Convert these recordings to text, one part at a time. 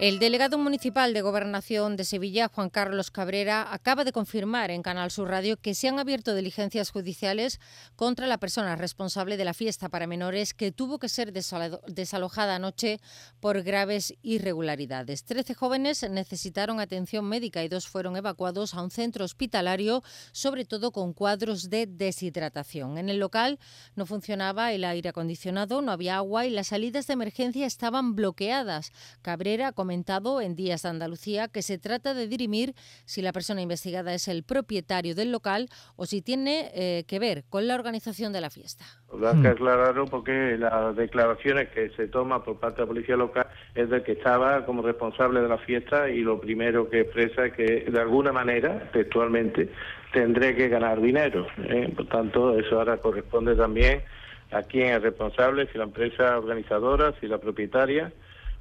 El delegado municipal de Gobernación de Sevilla, Juan Carlos Cabrera, acaba de confirmar en Canal Sur Radio que se han abierto diligencias judiciales contra la persona responsable de la fiesta para menores que tuvo que ser desalojada anoche por graves irregularidades. Trece jóvenes necesitaron atención médica y dos fueron evacuados a un centro hospitalario, sobre todo con cuadros de deshidratación. En el local no funcionaba el aire acondicionado, no había agua y las salidas de emergencia estaban bloqueadas. Cabrera comentado en Días de Andalucía que se trata de dirimir si la persona investigada es el propietario del local o si tiene eh, que ver con la organización de la fiesta. Hay que aclararlo porque las declaraciones que se toman por parte de la policía local es de que estaba como responsable de la fiesta y lo primero que expresa es que de alguna manera, textualmente, tendré que ganar dinero. ¿eh? Por tanto, eso ahora corresponde también a quién es responsable, si la empresa organizadora, si la propietaria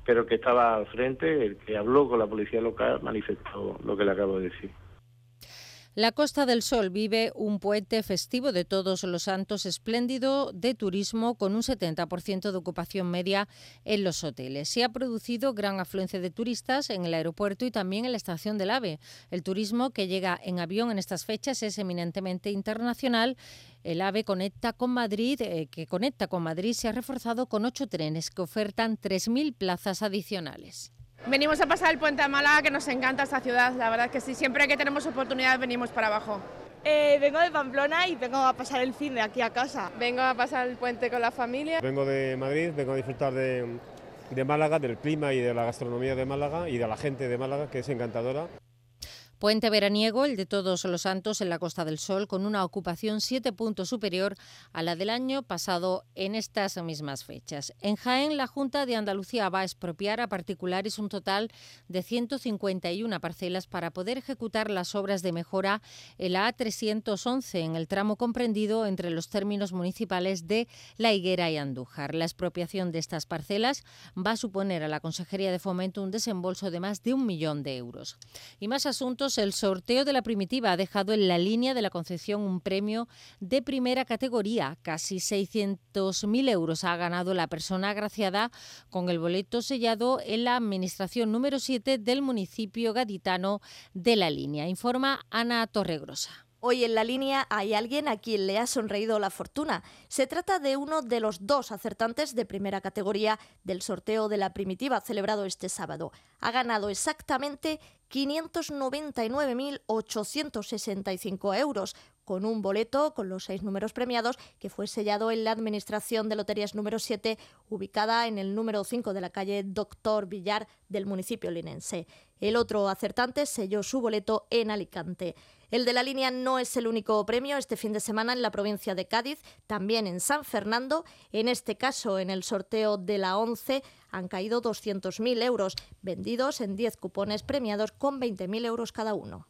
pero que estaba al frente, el que habló con la policía local, manifestó lo que le acabo de decir. La Costa del Sol vive un puente festivo de todos los santos espléndido de turismo con un 70% de ocupación media en los hoteles. Se ha producido gran afluencia de turistas en el aeropuerto y también en la estación del AVE. El turismo que llega en avión en estas fechas es eminentemente internacional. El AVE conecta con Madrid, eh, que conecta con Madrid, se ha reforzado con ocho trenes que ofertan 3.000 plazas adicionales. Venimos a pasar el puente de Málaga, que nos encanta esta ciudad, la verdad que sí, siempre que tenemos oportunidad venimos para abajo. Eh, vengo de Pamplona y vengo a pasar el fin de aquí a casa. Vengo a pasar el puente con la familia. Vengo de Madrid, vengo a disfrutar de, de Málaga, del clima y de la gastronomía de Málaga y de la gente de Málaga, que es encantadora. Puente veraniego, el de Todos los Santos en la Costa del Sol, con una ocupación siete puntos superior a la del año pasado en estas mismas fechas. En Jaén, la Junta de Andalucía va a expropiar a particulares un total de 151 parcelas para poder ejecutar las obras de mejora en la A311 en el tramo comprendido entre los términos municipales de La Higuera y Andújar. La expropiación de estas parcelas va a suponer a la Consejería de Fomento un desembolso de más de un millón de euros. Y más asuntos el sorteo de la primitiva ha dejado en la línea de la Concepción un premio de primera categoría. Casi 600.000 euros ha ganado la persona agraciada con el boleto sellado en la administración número 7 del municipio gaditano de la línea. Informa Ana Torregrosa. Hoy en la línea hay alguien a quien le ha sonreído la fortuna. Se trata de uno de los dos acertantes de primera categoría del sorteo de la primitiva celebrado este sábado. Ha ganado exactamente 599.865 euros, con un boleto con los seis números premiados que fue sellado en la Administración de Loterías número 7, ubicada en el número 5 de la calle Doctor Villar del municipio linense. El otro acertante selló su boleto en Alicante. El de la línea no es el único premio este fin de semana en la provincia de Cádiz, también en San Fernando. En este caso, en el sorteo de la 11, han caído 200.000 euros, vendidos en 10 cupones premiados con 20.000 euros cada uno.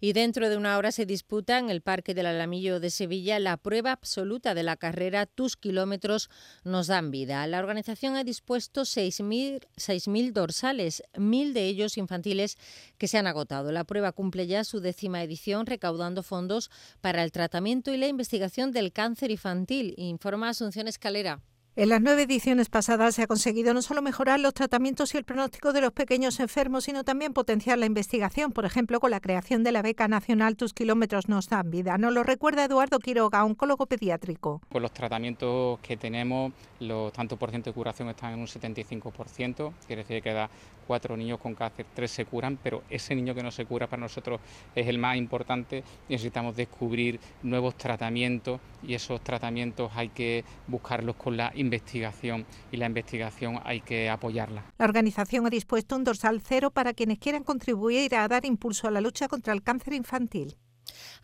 Y dentro de una hora se disputa en el Parque del Alamillo de Sevilla la prueba absoluta de la carrera Tus kilómetros nos dan vida. La organización ha dispuesto 6.000 dorsales, mil de ellos infantiles que se han agotado. La prueba cumple ya su décima edición recaudando fondos para el tratamiento y la investigación del cáncer infantil, informa Asunción Escalera. En las nueve ediciones pasadas se ha conseguido no solo mejorar los tratamientos y el pronóstico de los pequeños enfermos, sino también potenciar la investigación, por ejemplo, con la creación de la beca nacional Tus kilómetros nos dan vida. Nos lo recuerda Eduardo Quiroga, oncólogo pediátrico. Pues los tratamientos que tenemos, los tanto por ciento de curación están en un 75%, quiere decir que cada cuatro niños con cáncer, tres se curan, pero ese niño que no se cura para nosotros es el más importante. Necesitamos descubrir nuevos tratamientos y esos tratamientos hay que buscarlos con la investigación y la investigación hay que apoyarla. La organización ha dispuesto un dorsal cero para quienes quieran contribuir a dar impulso a la lucha contra el cáncer infantil.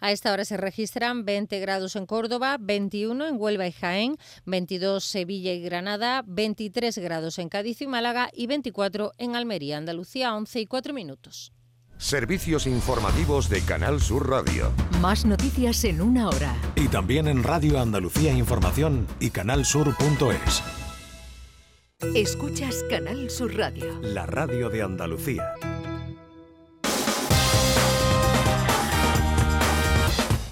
A esta hora se registran 20 grados en Córdoba, 21 en Huelva y Jaén, 22 Sevilla y Granada, 23 grados en Cádiz y Málaga y 24 en Almería, Andalucía, 11 y 4 minutos. Servicios informativos de Canal Sur Radio. Más noticias en una hora. Y también en Radio Andalucía Información y canalsur.es. Escuchas Canal Sur Radio. La radio de Andalucía.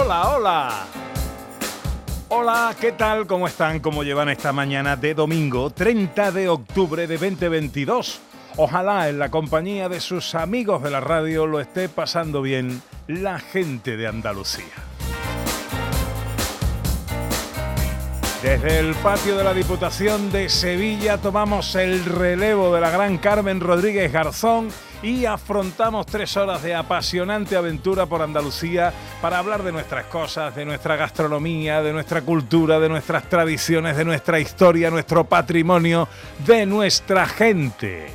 Hola, hola. Hola, ¿qué tal? ¿Cómo están? ¿Cómo llevan esta mañana de domingo 30 de octubre de 2022? Ojalá en la compañía de sus amigos de la radio lo esté pasando bien la gente de Andalucía. Desde el patio de la Diputación de Sevilla tomamos el relevo de la gran Carmen Rodríguez Garzón y afrontamos tres horas de apasionante aventura por Andalucía para hablar de nuestras cosas, de nuestra gastronomía, de nuestra cultura, de nuestras tradiciones, de nuestra historia, nuestro patrimonio, de nuestra gente.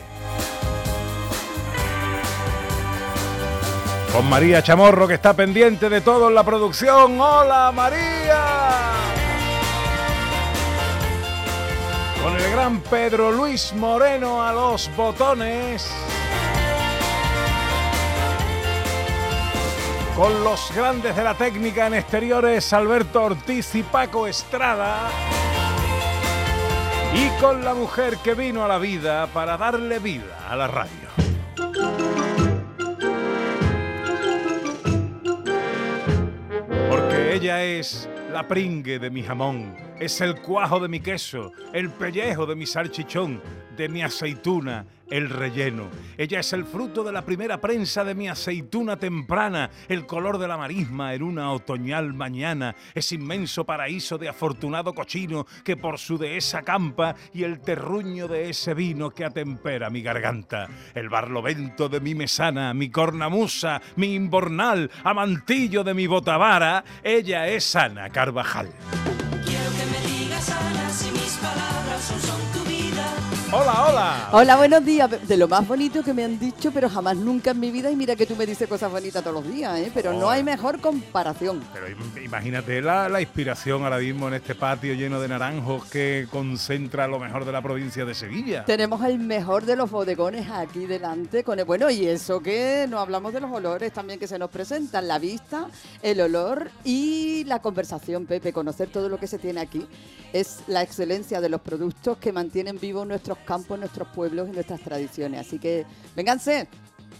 Con María Chamorro que está pendiente de todo en la producción. ¡Hola María! Con el gran Pedro Luis Moreno a los botones. Con los grandes de la técnica en exteriores, Alberto Ortiz y Paco Estrada. Y con la mujer que vino a la vida para darle vida a la radio. Porque ella es la pringue de mi jamón, es el cuajo de mi queso, el pellejo de mi salchichón, de mi aceituna, el relleno. Ella es el fruto de la primera prensa de mi aceituna temprana, el color de la marisma en una otoñal mañana, ese inmenso paraíso de afortunado cochino que por su dehesa campa y el terruño de ese vino que atempera mi garganta, el barlovento de mi mesana, mi cornamusa, mi imbornal, amantillo de mi botavara, ella es Ana Carvajal. Hola, hola. Hola, buenos días. De lo más bonito que me han dicho, pero jamás nunca en mi vida. Y mira que tú me dices cosas bonitas todos los días, ¿eh? Pero no hay mejor comparación. Pero im- imagínate la, la inspiración ahora mismo en este patio lleno de naranjos que concentra lo mejor de la provincia de Sevilla. Tenemos el mejor de los bodegones aquí delante. Con el, bueno, y eso que no hablamos de los olores también que se nos presentan. La vista, el olor y la conversación, Pepe. Conocer todo lo que se tiene aquí es la excelencia de los productos que mantienen vivos nuestros campos, nuestros pueblos y nuestras tradiciones. Así que, vénganse.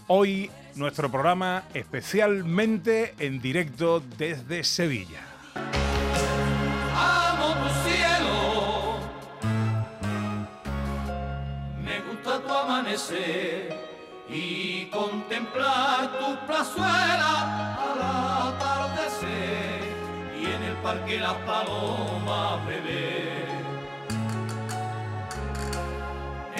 Hoy nuestro programa especialmente en directo desde Sevilla. Amo tu cielo. Me gusta tu amanecer y contemplar tu plazuela al atardecer y en el parque las palomas beber.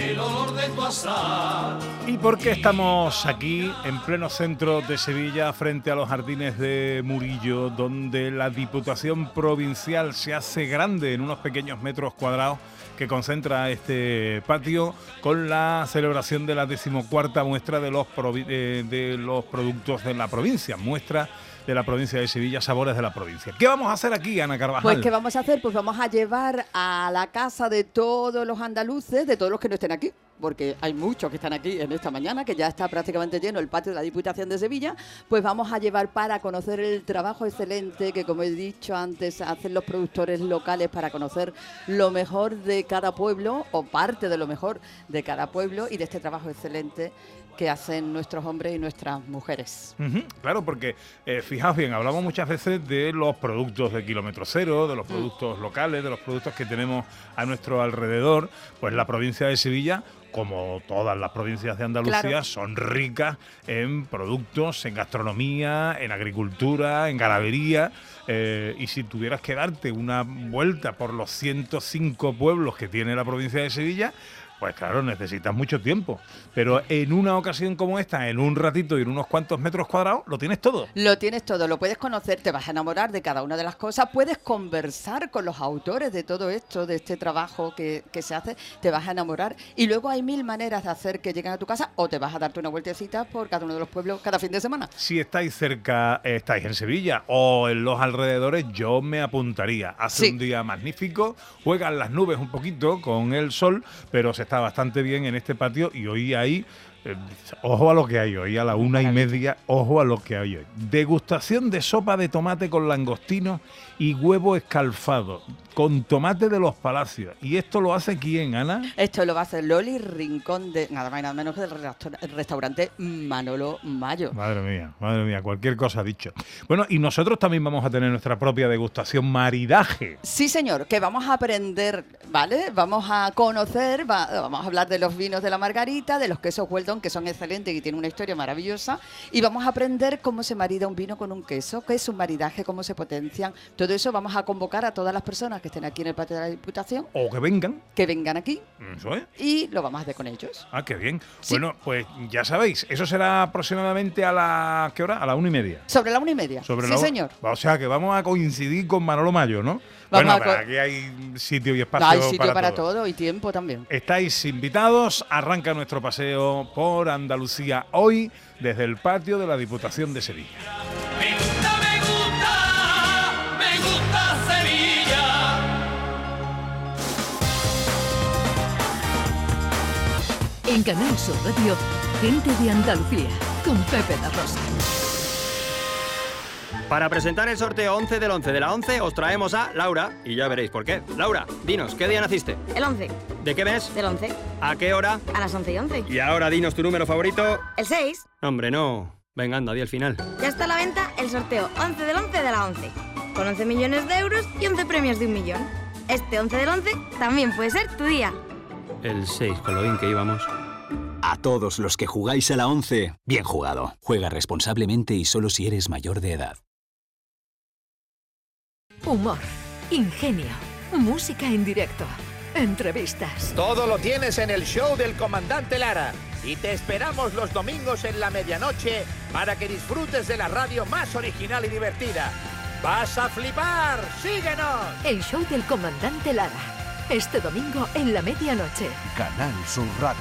El olor de tu azar. ¿Y por qué estamos aquí en pleno centro de Sevilla frente a los jardines de Murillo, donde la Diputación Provincial se hace grande en unos pequeños metros cuadrados que concentra este patio con la celebración de la decimocuarta muestra de los, eh, de los productos de la provincia, muestra de la provincia de Sevilla, sabores de la provincia. ¿Qué vamos a hacer aquí, Ana Carvajal? Pues, ¿qué vamos a hacer? Pues vamos a llevar a la casa de todos los andaluces, de todos los que no estén aquí, porque hay muchos que están aquí en esta mañana, que ya está prácticamente lleno el patio de la Diputación de Sevilla, pues vamos a llevar para conocer el trabajo excelente que, como he dicho antes, hacen los productores locales para conocer lo mejor de cada pueblo, o parte de lo mejor de cada pueblo, y de este trabajo excelente que hacen nuestros hombres y nuestras mujeres. Claro, porque eh, fijaos bien, hablamos muchas veces de los productos de kilómetro cero, de los productos locales, de los productos que tenemos a nuestro alrededor. Pues la provincia de Sevilla, como todas las provincias de Andalucía, Claro. son ricas en productos, en gastronomía, en agricultura, en ganadería. eh, y si tuvieras que darte una vuelta por los 105 pueblos que tiene la provincia de Sevilla, Pues claro, necesitas mucho tiempo. Pero en una ocasión como esta, en un ratito y en unos cuantos metros cuadrados, lo tienes todo. Lo tienes todo, lo puedes conocer, te vas a enamorar de cada una de las cosas, puedes conversar con los autores de todo esto, de este trabajo que, que se hace, te vas a enamorar. Y luego hay mil maneras de hacer que lleguen a tu casa o te vas a darte una vueltecita por cada uno de los pueblos cada fin de semana. Si estáis cerca, estáis en Sevilla o en los alrededores, yo me apuntaría. Hace Sí. un día magnífico, juegan las nubes un poquito con el sol, pero se está bastante bien en este patio y hoy hay. eh, ojo a lo que hay hoy, a la una y media, ojo a lo que hay hoy. Degustación de sopa de tomate con langostino y huevo escalfado, con tomate de los palacios. ¿Y esto lo hace quién, Ana? Esto lo va a hacer Loli Rincón de nada más y nada menos que del restaur- el restaurante Manolo Mayo. Madre mía, madre mía, cualquier cosa dicho. Bueno, y nosotros también vamos a tener nuestra propia degustación maridaje. Sí, señor, que vamos a aprender, ¿vale? Vamos a conocer, va- vamos a hablar de los vinos de la Margarita, de los quesos Weldon, que son excelentes y tienen una historia maravillosa, y vamos a aprender cómo se marida un vino con un queso, qué es un maridaje, cómo se potencian. Todo eso vamos a convocar a todas las personas que estén aquí en el patio de la Diputación, O que vengan. que vengan aquí Eso es. y lo vamos a hacer con ellos. Ah, qué bien. Bueno, pues ya sabéis, eso será aproximadamente a la ¿qué hora? A la una y media. Sobre la una y media. Sobre sí, la señor. O sea que vamos a coincidir con Manolo Mayo, ¿no? Vamos bueno, a aquí hay sitio y espacio, Hay sitio para, para, todo. todo. y tiempo también. Estáis invitados, arranca nuestro paseo por Andalucía hoy desde el patio de la Diputación de Sevilla. En Canal Sur Radio, gente de Andalucía, con Pepe da Rosa. Para presentar el sorteo 11 del 11 de la 11 os traemos a Laura y ya veréis por qué. Laura, dinos, ¿qué día naciste? El 11. ¿De qué mes? Del 11. ¿A qué hora? A las 11 y 11. Y ahora dinos tu número favorito. El 6. Hombre, no. Venga, anda, di el final. Ya está a la venta el sorteo 11 del 11 de la 11. Con 11 millones de euros y 11 premios de un millón. Este 11 del 11 también puede ser tu día. El 6, con lo bien que íbamos. A todos los que jugáis a la 11, bien jugado. Juega responsablemente y solo si eres mayor de edad. Humor, ingenio, música en directo, entrevistas. Todo lo tienes en el show del comandante Lara. Y te esperamos los domingos en la medianoche para que disfrutes de la radio más original y divertida. ¡Vas a flipar! ¡Síguenos! El show del comandante Lara. Este domingo en la medianoche. Canal Sur Radio,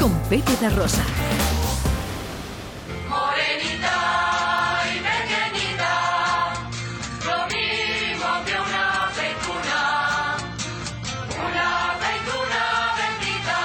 con Pepe da Rosa. Morenita y pequeñita, lo mismo que una aceituna, una aceituna bendita,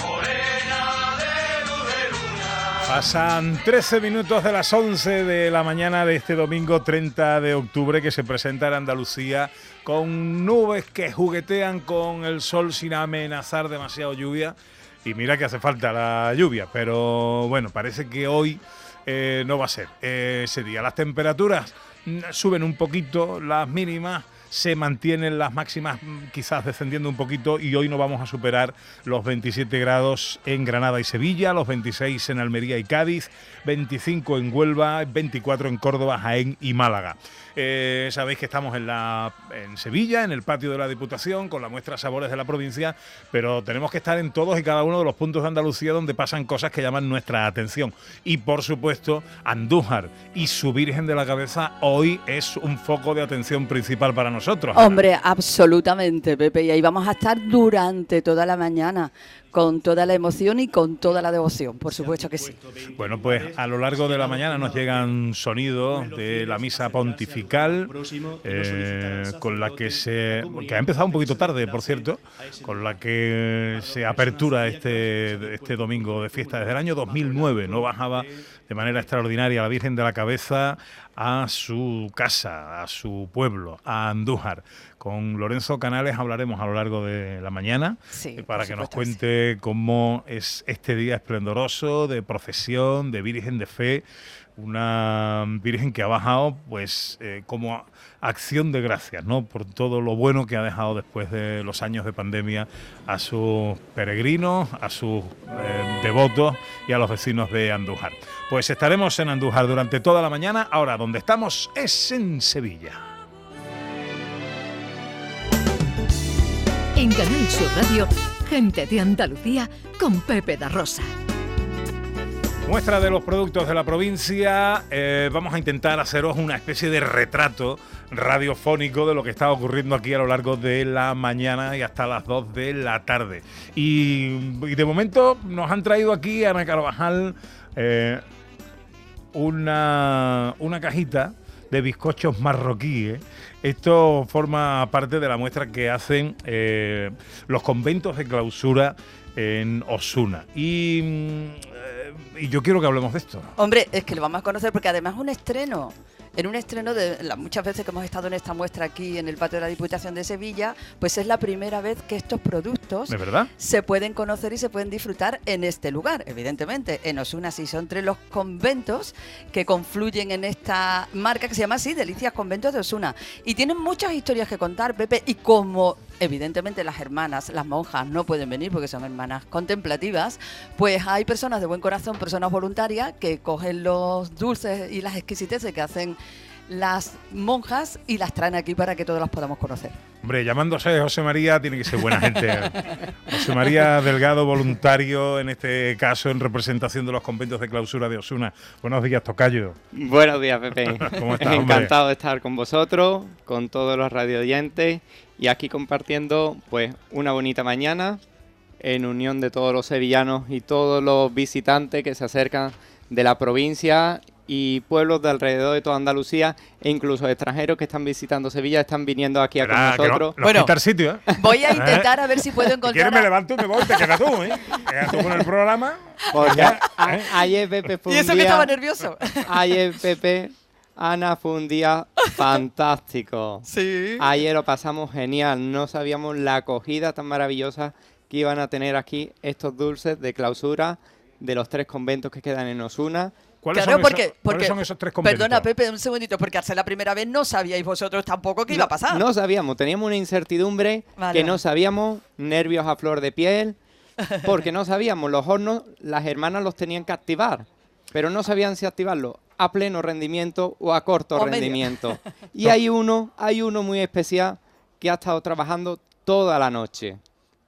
morena de luz de luna. Pasan 13 minutos de las 11 de la mañana de este domingo 30 de octubre que se presenta en Andalucía con nubes que juguetean con el sol sin amenazar demasiado lluvia. Y mira que hace falta la lluvia, pero bueno, parece que hoy eh, no va a ser eh, ese día. Las temperaturas mm, suben un poquito, las mínimas se mantienen las máximas mm, quizás descendiendo un poquito y hoy no vamos a superar los 27 grados en Granada y Sevilla, los 26 en Almería y Cádiz, 25 en Huelva, 24 en Córdoba, Jaén y Málaga. Eh, sabéis que estamos en, la, en Sevilla, en el patio de la Diputación, con la muestra Sabores de la provincia, pero tenemos que estar en todos y cada uno de los puntos de Andalucía donde pasan cosas que llaman nuestra atención. Y por supuesto, Andújar y su Virgen de la Cabeza hoy es un foco de atención principal para nosotros. Hombre, absolutamente, Pepe. Y ahí vamos a estar durante toda la mañana, con toda la emoción y con toda la devoción, por supuesto que sí. Bueno, pues a lo largo de la mañana nos llegan sonidos de la misa pontifical, eh, con la que se. que ha empezado un poquito tarde, por cierto, con la que se apertura este, este domingo de fiesta. Desde el año 2009 no bajaba de manera extraordinaria la Virgen de la Cabeza a su casa, a su pueblo, a Andújar. Con Lorenzo Canales hablaremos a lo largo de la mañana Sí, eh, para que nos cuente cómo es este día esplendoroso de procesión, de Virgen de Fe, una Virgen que ha bajado pues eh, como acción de gracias, ¿no? Por todo lo bueno que ha dejado después de los años de pandemia a sus peregrinos, a sus eh, devotos y a los vecinos de Andújar. Pues estaremos en Andújar durante toda la mañana. Ahora, donde estamos es en Sevilla. En Canal Sur Radio, gente de Andalucía con Pepe da Rosa. Muestra de los productos de la provincia, eh, vamos a intentar haceros una especie de retrato radiofónico de lo que está ocurriendo aquí a lo largo de la mañana y hasta las 2 de la tarde. Y, y de momento nos han traído aquí, Ana Carvajal, eh, una, una cajita de bizcochos marroquíes. Esto forma parte de la muestra que hacen eh, los conventos de clausura en Osuna. Y, mm, eh, y yo quiero que hablemos de esto. Hombre, es que lo vamos a conocer porque además es un estreno. En un estreno de las muchas veces que hemos estado en esta muestra aquí en el patio de la Diputación de Sevilla, pues es la primera vez que estos productos se pueden conocer y se pueden disfrutar en este lugar, evidentemente. En Osuna sí son tres los conventos que confluyen en esta marca que se llama así, Delicias Conventos de Osuna. Y tienen muchas historias que contar, Pepe, y como evidentemente las hermanas, las monjas no pueden venir porque son hermanas contemplativas, pues hay personas de buen corazón, personas voluntarias que cogen los dulces y las exquisiteces que hacen las monjas y las traen aquí para que todos las podamos conocer. Hombre, llamándose José María tiene que ser buena gente. José María Delgado, voluntario en este caso en representación de los conventos de clausura de Osuna. Buenos días, Tocayo. Buenos días, Pepe. ¿Cómo estás? Encantado de estar con vosotros, con todos los radioyentes y aquí compartiendo pues una bonita mañana en unión de todos los sevillanos y todos los visitantes que se acercan de la provincia y pueblos de alrededor de toda Andalucía e incluso extranjeros que están visitando Sevilla están viniendo aquí a con que no- nosotros. el sitio, ¿eh? Voy a intentar a ver si puedo Si encontrar... quieres me a- levanto y me voy, te quedas tú, ¿eh? Te quedas tú con el programa. Porque Ya, a- ¿eh? ayer Pepe fue Y un eso que día- estaba nervioso. Ayer Pepe, Ana fue un día fantástico. Sí. Ayer lo pasamos genial. No sabíamos la acogida tan maravillosa que iban a tener aquí estos dulces de clausura de los tres conventos que quedan en Osuna. Claro, porque, porque tres Perdona, Pepe, un segundito, porque al ser la primera vez no sabíais vosotros tampoco qué iba a pasar. No sabíamos, teníamos una incertidumbre Vale, que no sabíamos, nervios a flor de piel, porque no sabíamos, los hornos, las hermanas los tenían que activar, pero no sabían si activarlo a pleno rendimiento o a corto O medio. rendimiento. Y hay uno, hay uno muy especial que ha estado trabajando toda la noche,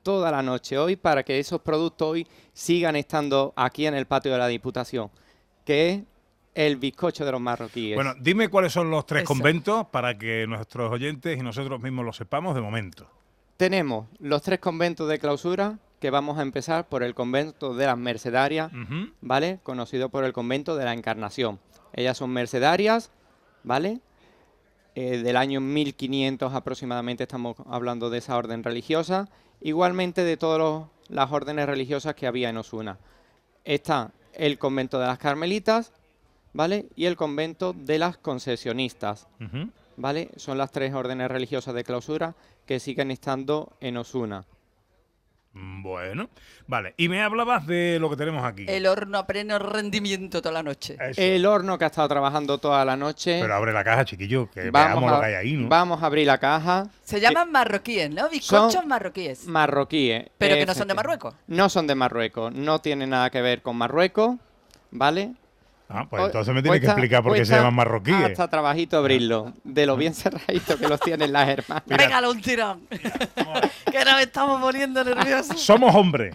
toda la noche hoy para que esos productos hoy sigan estando aquí en el patio de la Diputación, que es el bizcocho de los marroquíes. Bueno, dime cuáles son los tres conventos para que nuestros oyentes y nosotros mismos lo sepamos de momento. Tenemos los tres conventos de clausura, que vamos a empezar por el convento de las Mercedarias. ¿vale? Conocido por el convento de la Encarnación. Ellas son mercedarias, ¿vale? Eh, del año 1500 aproximadamente estamos hablando de esa orden religiosa. Igualmente de todas las órdenes religiosas que había en Osuna. Está el convento de las Carmelitas, ¿vale? Y el convento de las Concesionistas. ¿vale? Son las tres órdenes religiosas de clausura que siguen estando en Osuna. Bueno, vale. Y me hablabas de lo que tenemos aquí. El horno a pleno rendimiento toda la noche. El horno que ha estado trabajando toda la noche. Pero abre la caja, chiquillo, que veamos a, lo que hay ahí, ¿no? vamos a abrir la caja. Se llaman marroquíes, ¿no? Bizcochos Son marroquíes. Marroquíes. Pero que no son de. Marruecos. No son de Marruecos. No tiene nada que ver con Marruecos, ¿vale? Ah, pues entonces me hoy tienes que explicar por qué se llaman marroquíes. Hasta trabajito abrirlo. De lo bien cerradito que los tienen las hermanas. Pégale un tirón. que nos estamos poniendo nerviosos. Somos hombres.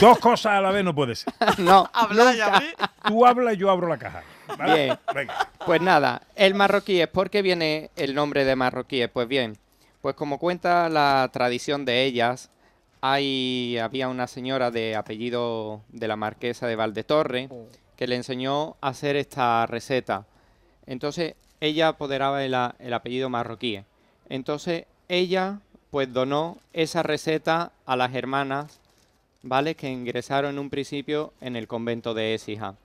Dos cosas a la vez no puede ser. No, Habla y nunca. abrir. Tú hablas y yo abro la caja. ¿vale? Bien. Venga. Pues nada, el marroquíes, ¿por qué viene el nombre de marroquíes? Pues bien, pues como cuenta la tradición de ellas, hay, había una señora de apellido de la marquesa de Valdetorre que le enseñó a hacer esta receta. Entonces ella apoderaba el, el apellido marroquíes. Entonces ella pues donó esa receta a las hermanas, ¿vale? Que ingresaron en un principio en el convento de Écija.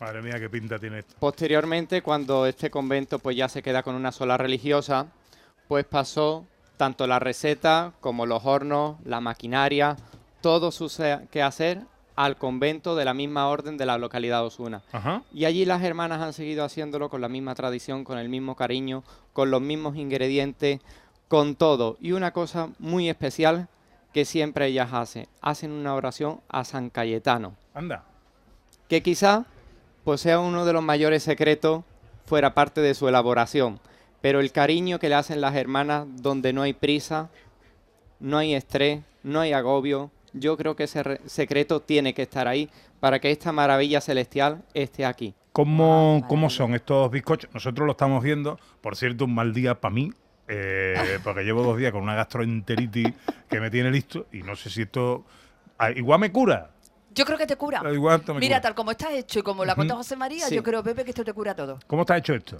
Madre mía, qué pinta tiene esto. Posteriormente, cuando este convento pues ya se queda con una sola religiosa, pues pasó tanto la receta como los hornos, la maquinaria, todo su quehacer al convento de la misma orden de la localidad Osuna. Ajá. Y allí las hermanas han seguido haciéndolo con la misma tradición, con el mismo cariño, con los mismos ingredientes, con todo. Y una cosa muy especial que siempre ellas hacen, hacen una oración a San Cayetano, Anda. que quizá pues sea uno de los mayores secretos fuera parte de su elaboración. Pero el cariño que le hacen las hermanas donde no hay prisa, no hay estrés, no hay agobio, yo creo que ese re- secreto tiene que estar ahí para que esta maravilla celestial esté aquí. ¿Cómo, ¿Cómo son estos bizcochos? Nosotros lo estamos viendo. Por cierto, un mal día para mí, eh, porque llevo dos días con una gastroenteritis que me tiene listo y no sé si esto... ah, igual me cura. Yo creo que te cura. Ah, igual Mira, cura. tal como está hecho y como la cuenta Ujú. José María, Sí. yo creo, Pepe, que esto te cura todo. ¿Cómo está hecho esto?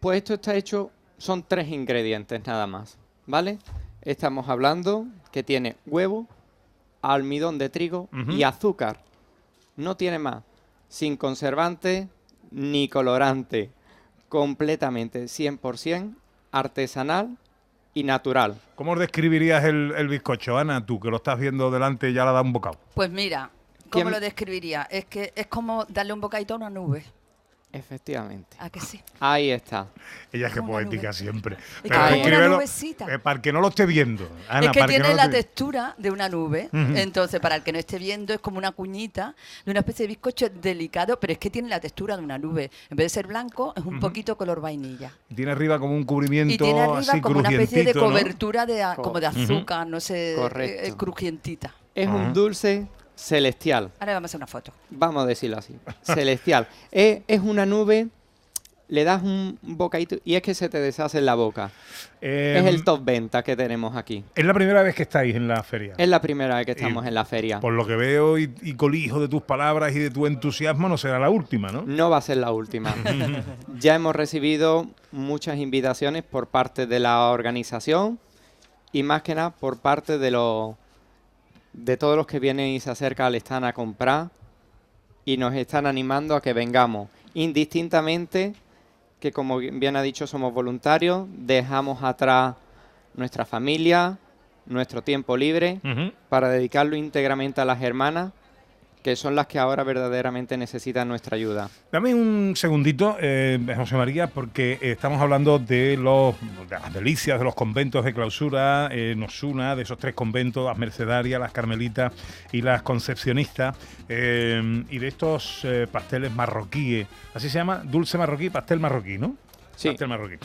Pues esto está hecho, son tres ingredientes nada más, ¿vale? Estamos hablando que tiene huevo, almidón de trigo y azúcar. No tiene más. Sin conservante ni colorante. Completamente 100% artesanal y natural. ¿Cómo describirías el, el bizcocho, Ana? Tú que lo estás viendo delante y ya le has dado un bocado. Pues mira, ¿cómo ¿Quién- lo describiría? Es que es como darle un bocadito a una nube. Efectivamente. ¿A que sí? Ahí está. Ella es que poética siempre. que Pero una descríbelo, nubecita. eh, para el que no lo esté viendo. Ana, es que tiene no la textura de una nube. Entonces, para el que no esté viendo, es como una cuñita de una especie de bizcocho delicado, pero es que tiene la textura de una nube. En vez de ser blanco, es un poquito color vainilla. Tiene arriba como un cubrimiento Y tiene arriba así como una especie de cobertura de, a- como de azúcar, no sé, Correcto. eh, eh, crujientita. Es un dulce celestial. Ahora vamos a hacer una foto. Vamos a decirlo así. Celestial. es, es una nube, le das un bocadito y es que se te deshace en la boca. Eh, es el top venta que tenemos aquí. Es la primera vez que estáis en la feria. Es la primera vez que estamos en la feria. Por lo que veo y, y colijo de tus palabras y de tu entusiasmo, no será la última, ¿no? No va a ser la última. ya hemos recibido muchas invitaciones por parte de la organización y más que nada por parte de los de todos los que vienen y se acercan al stand a comprar y nos están animando a que vengamos. Indistintamente que como bien ha dicho somos voluntarios, dejamos atrás nuestra familia, nuestro tiempo libre para dedicarlo íntegramente a las hermanas que son las que ahora verdaderamente necesitan nuestra ayuda. Dame un segundito, eh, José María, porque estamos hablando de, los, de las delicias de los conventos de clausura eh, en Osuna, de esos tres conventos, las Mercedarias, las Carmelitas y las Concepcionistas, eh, y de estos eh, pasteles marroquíes. Así se llama, dulce marroquí, pastel marroquí, ¿no? Sí. Pastel marroquí.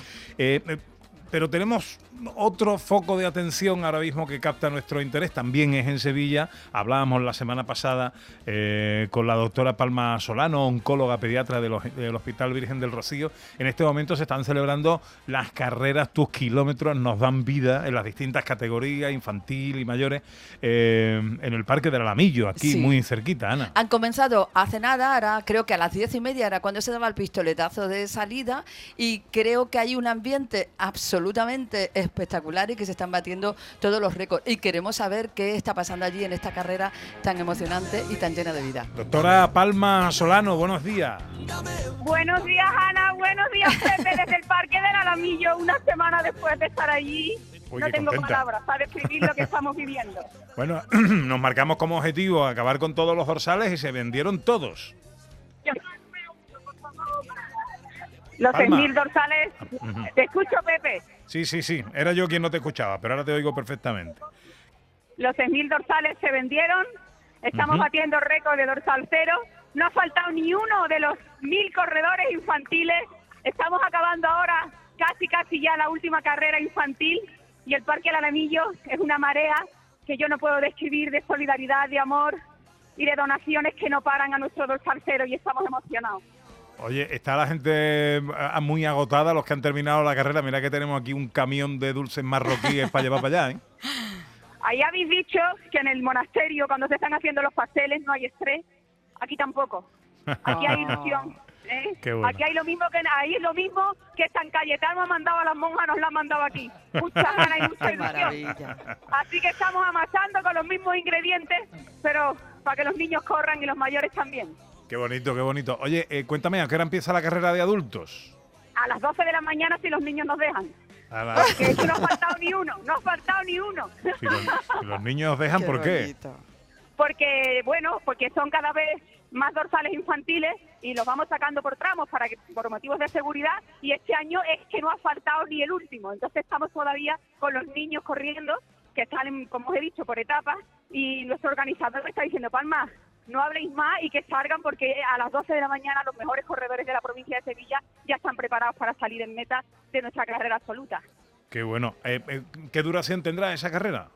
Pero tenemos otro foco de atención ahora mismo que capta nuestro interés, también es en Sevilla. Hablábamos la semana pasada eh, con la doctora Palma Solano, oncóloga pediatra del, Hospital Virgen del Rocío. En este momento se están celebrando las carreras Tus Kilómetros Nos Dan Vida en las distintas categorías, infantil y mayores, eh, en el Parque del Alamillo, aquí Sí. muy cerquita, Ana. Han comenzado hace nada, ahora creo que a las diez y media era cuando se daba el pistoletazo de salida y creo que hay un ambiente absolutamente espectacular y que se están batiendo todos los récords. Y queremos saber qué está pasando allí en esta carrera tan emocionante y tan llena de vida. Doctora Palma Solano, buenos días. Buenos días, Ana. Buenos días, Pepe, desde el Parque del Alamillo, una semana después de estar allí. Uy, no tengo contenta. palabras para describir lo que estamos viviendo. Bueno, nos marcamos como objetivo acabar con todos los dorsales y se vendieron todos. Los Palma. 6.000 dorsales. Te escucho, Pepe. Sí, sí, sí. Era yo quien no te escuchaba, pero ahora te oigo perfectamente. Los 6.000 dorsales se vendieron. Estamos Ujú. batiendo récord de dorsal cero. No ha faltado ni uno de los mil corredores infantiles. Estamos acabando ahora casi, casi ya la última carrera infantil. Y el Parque Alamillo es una marea que yo no puedo describir de solidaridad, de amor y de donaciones que no paran a nuestro dorsal cero y estamos emocionados. Oye, está la gente ah, muy agotada, los que han terminado la carrera. Mira que tenemos aquí un camión de dulces marroquíes para llevar para allá, ¿eh? Ahí habéis dicho que en el monasterio, cuando se están haciendo los pasteles, no hay estrés. Aquí tampoco. Aquí hay ilusión. ¿eh? Qué bueno. Aquí hay lo mismo que ahí es lo mismo que San Cayetano ha mandado a las monjas, nos la ha mandado aquí. Muchas ganas y mucha ilusión. Así que estamos amasando con los mismos ingredientes, pero para que los niños corran y los mayores también. Qué bonito, qué bonito. Oye, eh, cuéntame, ¿a qué hora empieza la carrera de adultos? A las 12 de la mañana si los niños nos dejan. A la- no ha faltado ni uno, no ha faltado ni uno. Si los, si los niños dejan, ¿por qué? porque bueno, porque son cada vez más dorsales infantiles y los vamos sacando por tramos para que por motivos de seguridad y este año es que no ha faltado ni el último, entonces estamos todavía con los niños corriendo que están, en, como os he dicho, por etapas y nuestro organizador está diciendo, Palma, no habléis más y que salgan porque a las 12 de la mañana los mejores corredores de la provincia de Sevilla ya están preparados para salir en meta de nuestra carrera absoluta. Qué bueno. Eh, eh, ¿Qué duración tendrá esa carrera?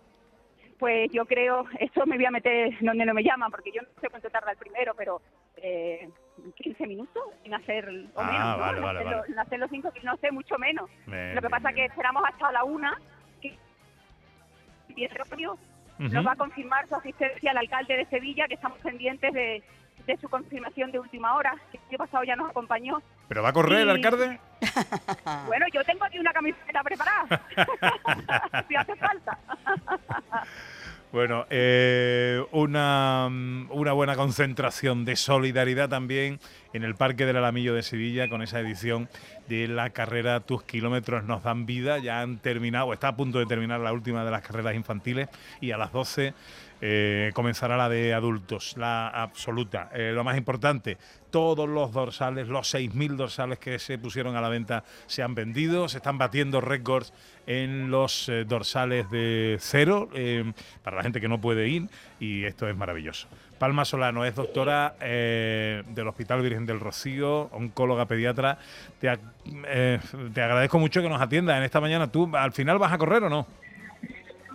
pues yo creo, esto me voy a meter donde no me llaman, porque yo no sé cuánto tarda el primero, pero eh, 15 minutos en hacer, o Ah, menos, ¿no? vale, en, hacer vale. Los, en hacer los no sé, mucho menos. Bien, Lo que pasa es que esperamos hasta la una, que Nos va a confirmar su asistencia al alcalde de Sevilla, que estamos pendientes de, de su confirmación de última hora, que el año pasado ya nos acompañó. ¿Pero va a correr el alcalde? Bueno, yo tengo aquí una camiseta preparada, si hace falta. Bueno, eh, una, mm, una buena concentración de solidaridad también en el Parque del Alamillo de Sevilla con esa edición de la carrera Tus kilómetros nos dan vida. Ya han terminado, está a punto de terminar la última de las carreras infantiles y a las 12 eh, comenzará la de adultos, la absoluta. Eh, lo más importante, todos los dorsales, los 6.000 dorsales que se pusieron a la venta se han vendido, se están batiendo récords en los eh, dorsales de cero eh, para la gente que no puede ir y esto es maravilloso. Palma Solano es doctora del Hospital Virgen del Rocío, oncóloga pediatra. Te, te agradezco mucho que nos atiendas en esta mañana. ¿Tú al final vas a correr o no?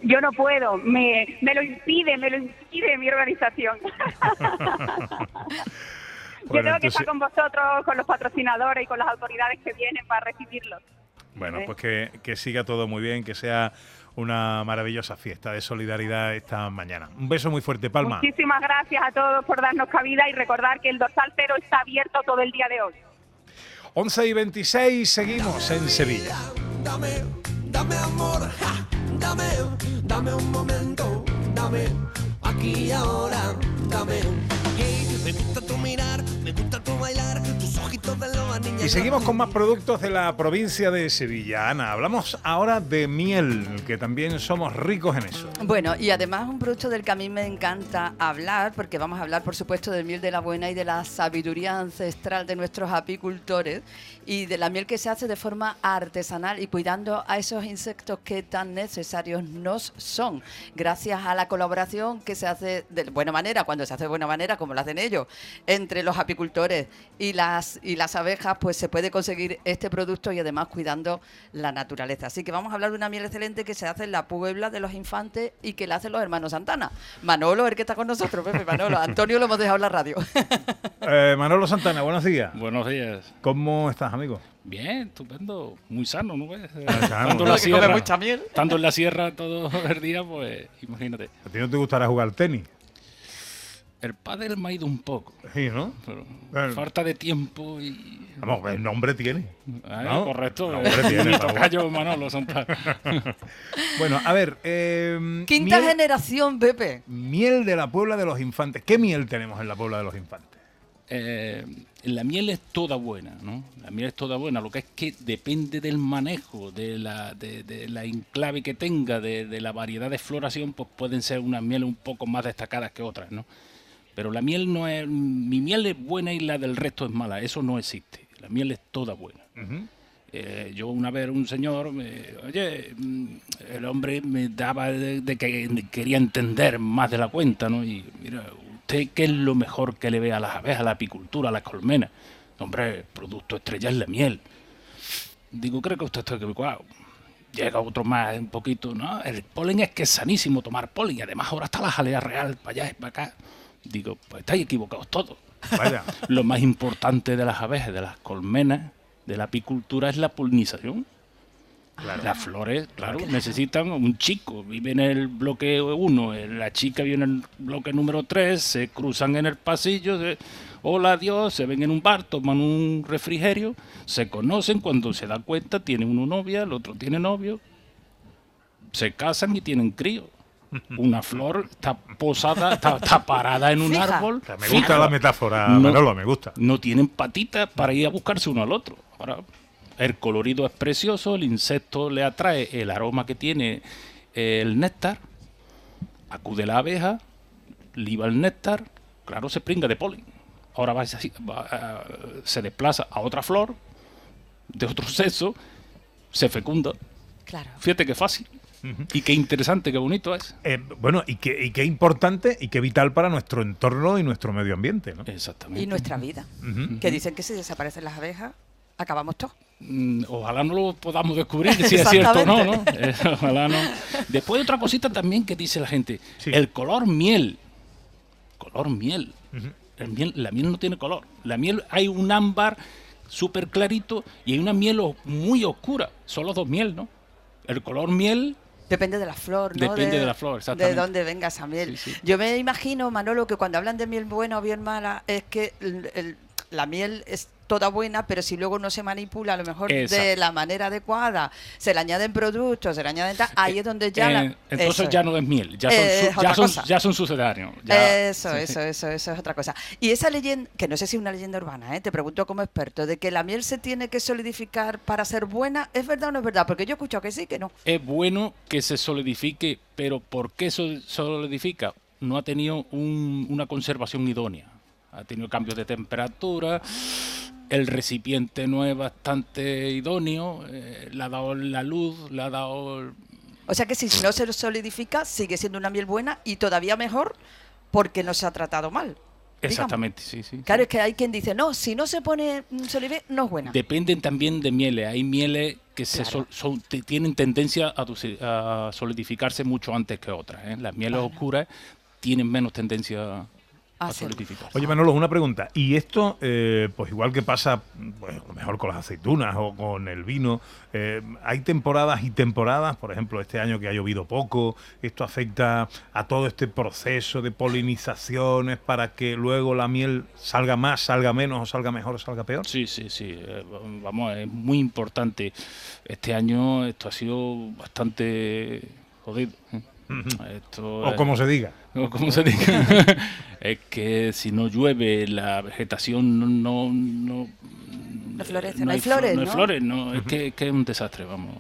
Yo no puedo, me, me lo impide, me lo impide mi organización. Yo Bueno, tengo que estar con vosotros, con los patrocinadores y con las autoridades que vienen para recibirlos. Bueno, ¿Eh? pues que, que siga todo muy bien, que sea una maravillosa fiesta de solidaridad esta mañana. Un beso muy fuerte, Palma. Muchísimas gracias a todos por darnos cabida y recordar que el dorsal cero está abierto todo el día de hoy. 11 y 26, seguimos en Sevilla. Dame, dame amor, ja, dame, dame un momento, dame, aquí y ahora, dame. Hey, me gusta tu mirar, me gusta tu bailar, tus ojitos de loba, niña. Y seguimos con más productos de la provincia de Sevilla. Ana, hablamos ahora de miel, que también somos ricos en eso. Bueno, y además un producto del que a mí me encanta hablar, porque vamos a hablar, por supuesto, del miel de la buena y de la sabiduría ancestral de nuestros apicultores y de la miel que se hace de forma artesanal y cuidando a esos insectos que tan necesarios nos son, gracias a la colaboración que se hace de buena manera, cuando se hace de buena manera, como lo hacen ellos, entre los apicultores y las, y las abejas, pues se puede conseguir este producto y además cuidando la naturaleza. Así que vamos a hablar de una miel excelente que se hace en la Puebla de los Infantes y que la hacen los hermanos Santana. Manolo, el que está con nosotros, Pepe, Manolo. Antonio lo hemos dejado en la radio. Eh, Manolo Santana, buenos días. Buenos días. ¿Cómo estás, amigo? Bien, estupendo. Muy sano, ¿no ves? Sano. Tanto en la sierra, mucha miel. tanto en la sierra todo el día, pues imagínate. ¿A ti no te gustará jugar tenis? El pádel me ha ido un poco. Sí, ¿no? Pero Bueno. falta de tiempo y... Vamos, el nombre tiene. Ah, ¿no? Correcto. Nombre tiene, tocayo Manolo Santana. Bueno, a ver. eh, Quinta miel, generación, Pepe. miel de la Puebla de los Infantes. ¿Qué miel tenemos en la Puebla de los Infantes? Eh, la miel es toda buena, ¿no? La miel es toda buena, lo que es que depende del manejo, de la, de, de la enclave que tenga, de, de la variedad de floración, pues pueden ser unas mieles un poco más destacadas que otras, ¿no? Pero la miel no es, mi miel es buena y la del resto es mala, eso no existe, la miel es toda buena. Eh, yo una vez un señor, me- oye, mm, el hombre me daba de, de que quería entender más de la cuenta, ¿no? Y mira, ¿usted qué es lo mejor que le ve a las abejas, a la apicultura, a las colmenas? Hombre, el producto estrella es la miel. Digo, creo que usted está equivocado. Llega otro más, un poquito, ¿no? El polen es que es sanísimo tomar polen y además ahora está la jalea real para allá y para acá. Digo, pues estáis equivocados todos. Vaya. Lo más importante de las abejas, de las colmenas, de la apicultura es la polinización. Las flores, claro, necesitan un chico. Vive en el bloque 1, la chica vive en el bloque número 3, se cruzan en el pasillo, se- hola adiós, se ven en un bar, toman un refrigerio, se conocen, cuando se da cuenta tiene uno novia, el otro tiene novio, se casan y tienen crío. Una flor está posada, está, está parada en un Fija. árbol. Me gusta la metáfora, Manolo, me gusta. No tienen patitas para ir a buscarse uno al otro. Ahora, El colorido es precioso, el insecto le atrae el aroma que tiene el néctar, acude la abeja, liba el néctar, claro, se pringa de polen. Ahora va, se desplaza a otra flor de otro sexo, se fecunda. Claro. Fíjate qué fácil. Y qué interesante, qué bonito es. Eh, bueno, y qué, y qué importante y qué vital para nuestro entorno y nuestro medio ambiente, ¿no? Exactamente. Y nuestra vida. Que dicen que si desaparecen las abejas, acabamos todos. Mm, Ojalá no lo podamos descubrir si es cierto o no, ¿no? Eh, ojalá no. Después otra cosita también que dice la gente, el color miel. Color miel. El miel. La miel no tiene color. La miel hay un ámbar súper clarito y hay una miel muy oscura. Son los dos miel, ¿no? El color miel Depende de la flor, ¿no? Depende de la flor, De exactamente. dónde venga esa miel. Yo me imagino, Manolo, que cuando hablan de miel buena o bien mala, es que el- el- la miel es toda buena, pero si luego no se manipula a lo mejor de la manera adecuada, se le añaden productos, se le añaden tal, ahí es donde ya... la- Eh, entonces eso ya no es miel, ya son, Eh, su- ya son, ya son sucedáneos. ya- eso, sí, eso, sí. eso, eso es otra cosa. Y esa leyenda, que no sé si es una leyenda urbana, ¿eh? te pregunto como experto, de que la miel se tiene que solidificar para ser buena, ¿es verdad o no es verdad? Porque yo he escuchado que sí, que no. Es bueno que se solidifique, pero ¿por qué se solidifica? No ha tenido un- una conservación idónea. Ha tenido cambios de temperatura, el recipiente no es bastante idóneo, eh, le ha dado la luz, le ha dado... O sea que si no se solidifica, sigue siendo una miel buena y todavía mejor porque no se ha tratado mal. Exactamente, sí, sí. Claro, es que hay quien dice, no, si no se pone mm, solive, no es buena. Dependen también de mieles. Hay mieles que se sol- son- te- tienen tendencia a solidificarse mucho antes que otras. ¿eh? Las mieles oscuras tienen menos tendencia a. Oye, Manolo, una pregunta. Y esto, eh, pues igual que pasa, pues, a lo mejor con las aceitunas o con el vino, eh, hay temporadas y temporadas, por ejemplo, este año que ha llovido poco, esto afecta a todo este proceso de polinizaciones para que luego la miel salga más, salga menos, o salga mejor o salga peor. Sí, sí, sí. eh, Vamos, es muy importante. Este año esto ha sido bastante jodido. Esto O como se diga. O como se diga. es que si no llueve, la vegetación no... no, no No florece, no, no hay flo- flores, no ¿no? hay flores, no, es, que, que es un desastre, vamos.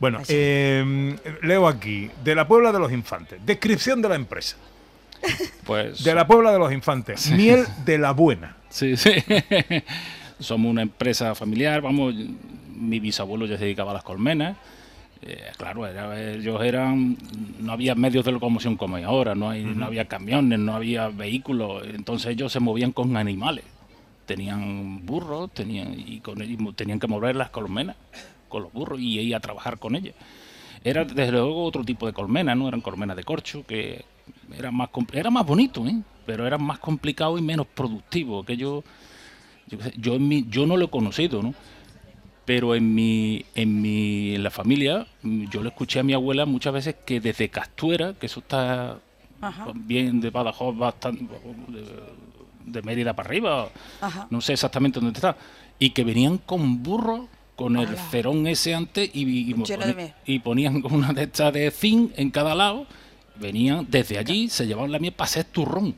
Bueno, eh, leo aquí, de la Puebla de los Infantes, descripción de la empresa. Pues De la Puebla de los Infantes, miel de la buena. Sí, sí. Somos una empresa familiar, vamos, mi bisabuelo ya se dedicaba a las colmenas. Eh, claro, era- ellos eran, no había medios de locomoción como hay ahora, no, hay, no había camiones, no había vehículos, entonces ellos se movían con animales. Tenían burros, tenían, y, con, y tenían que mover las colmenas con los burros y ir a trabajar con ellas. Era desde luego otro tipo de colmena, ¿no? Eran colmenas de corcho que era más era más bonito, ¿eh? Pero eran más complicado y menos productivo. Que yo, yo, yo en mi, yo no lo he conocido, ¿no? Pero en mi, en mi, en la familia, yo le escuché a mi abuela muchas veces que desde Castuera, que eso está Ajá. bien de Badajoz, bastante de, de Mérida para arriba, Ajá. no sé exactamente dónde está, y que venían con burros, con el cerón ese antes y, y- y ponían una de estas de zinc en cada lado, venían desde allí, se llevaban la miel para hacer turrón.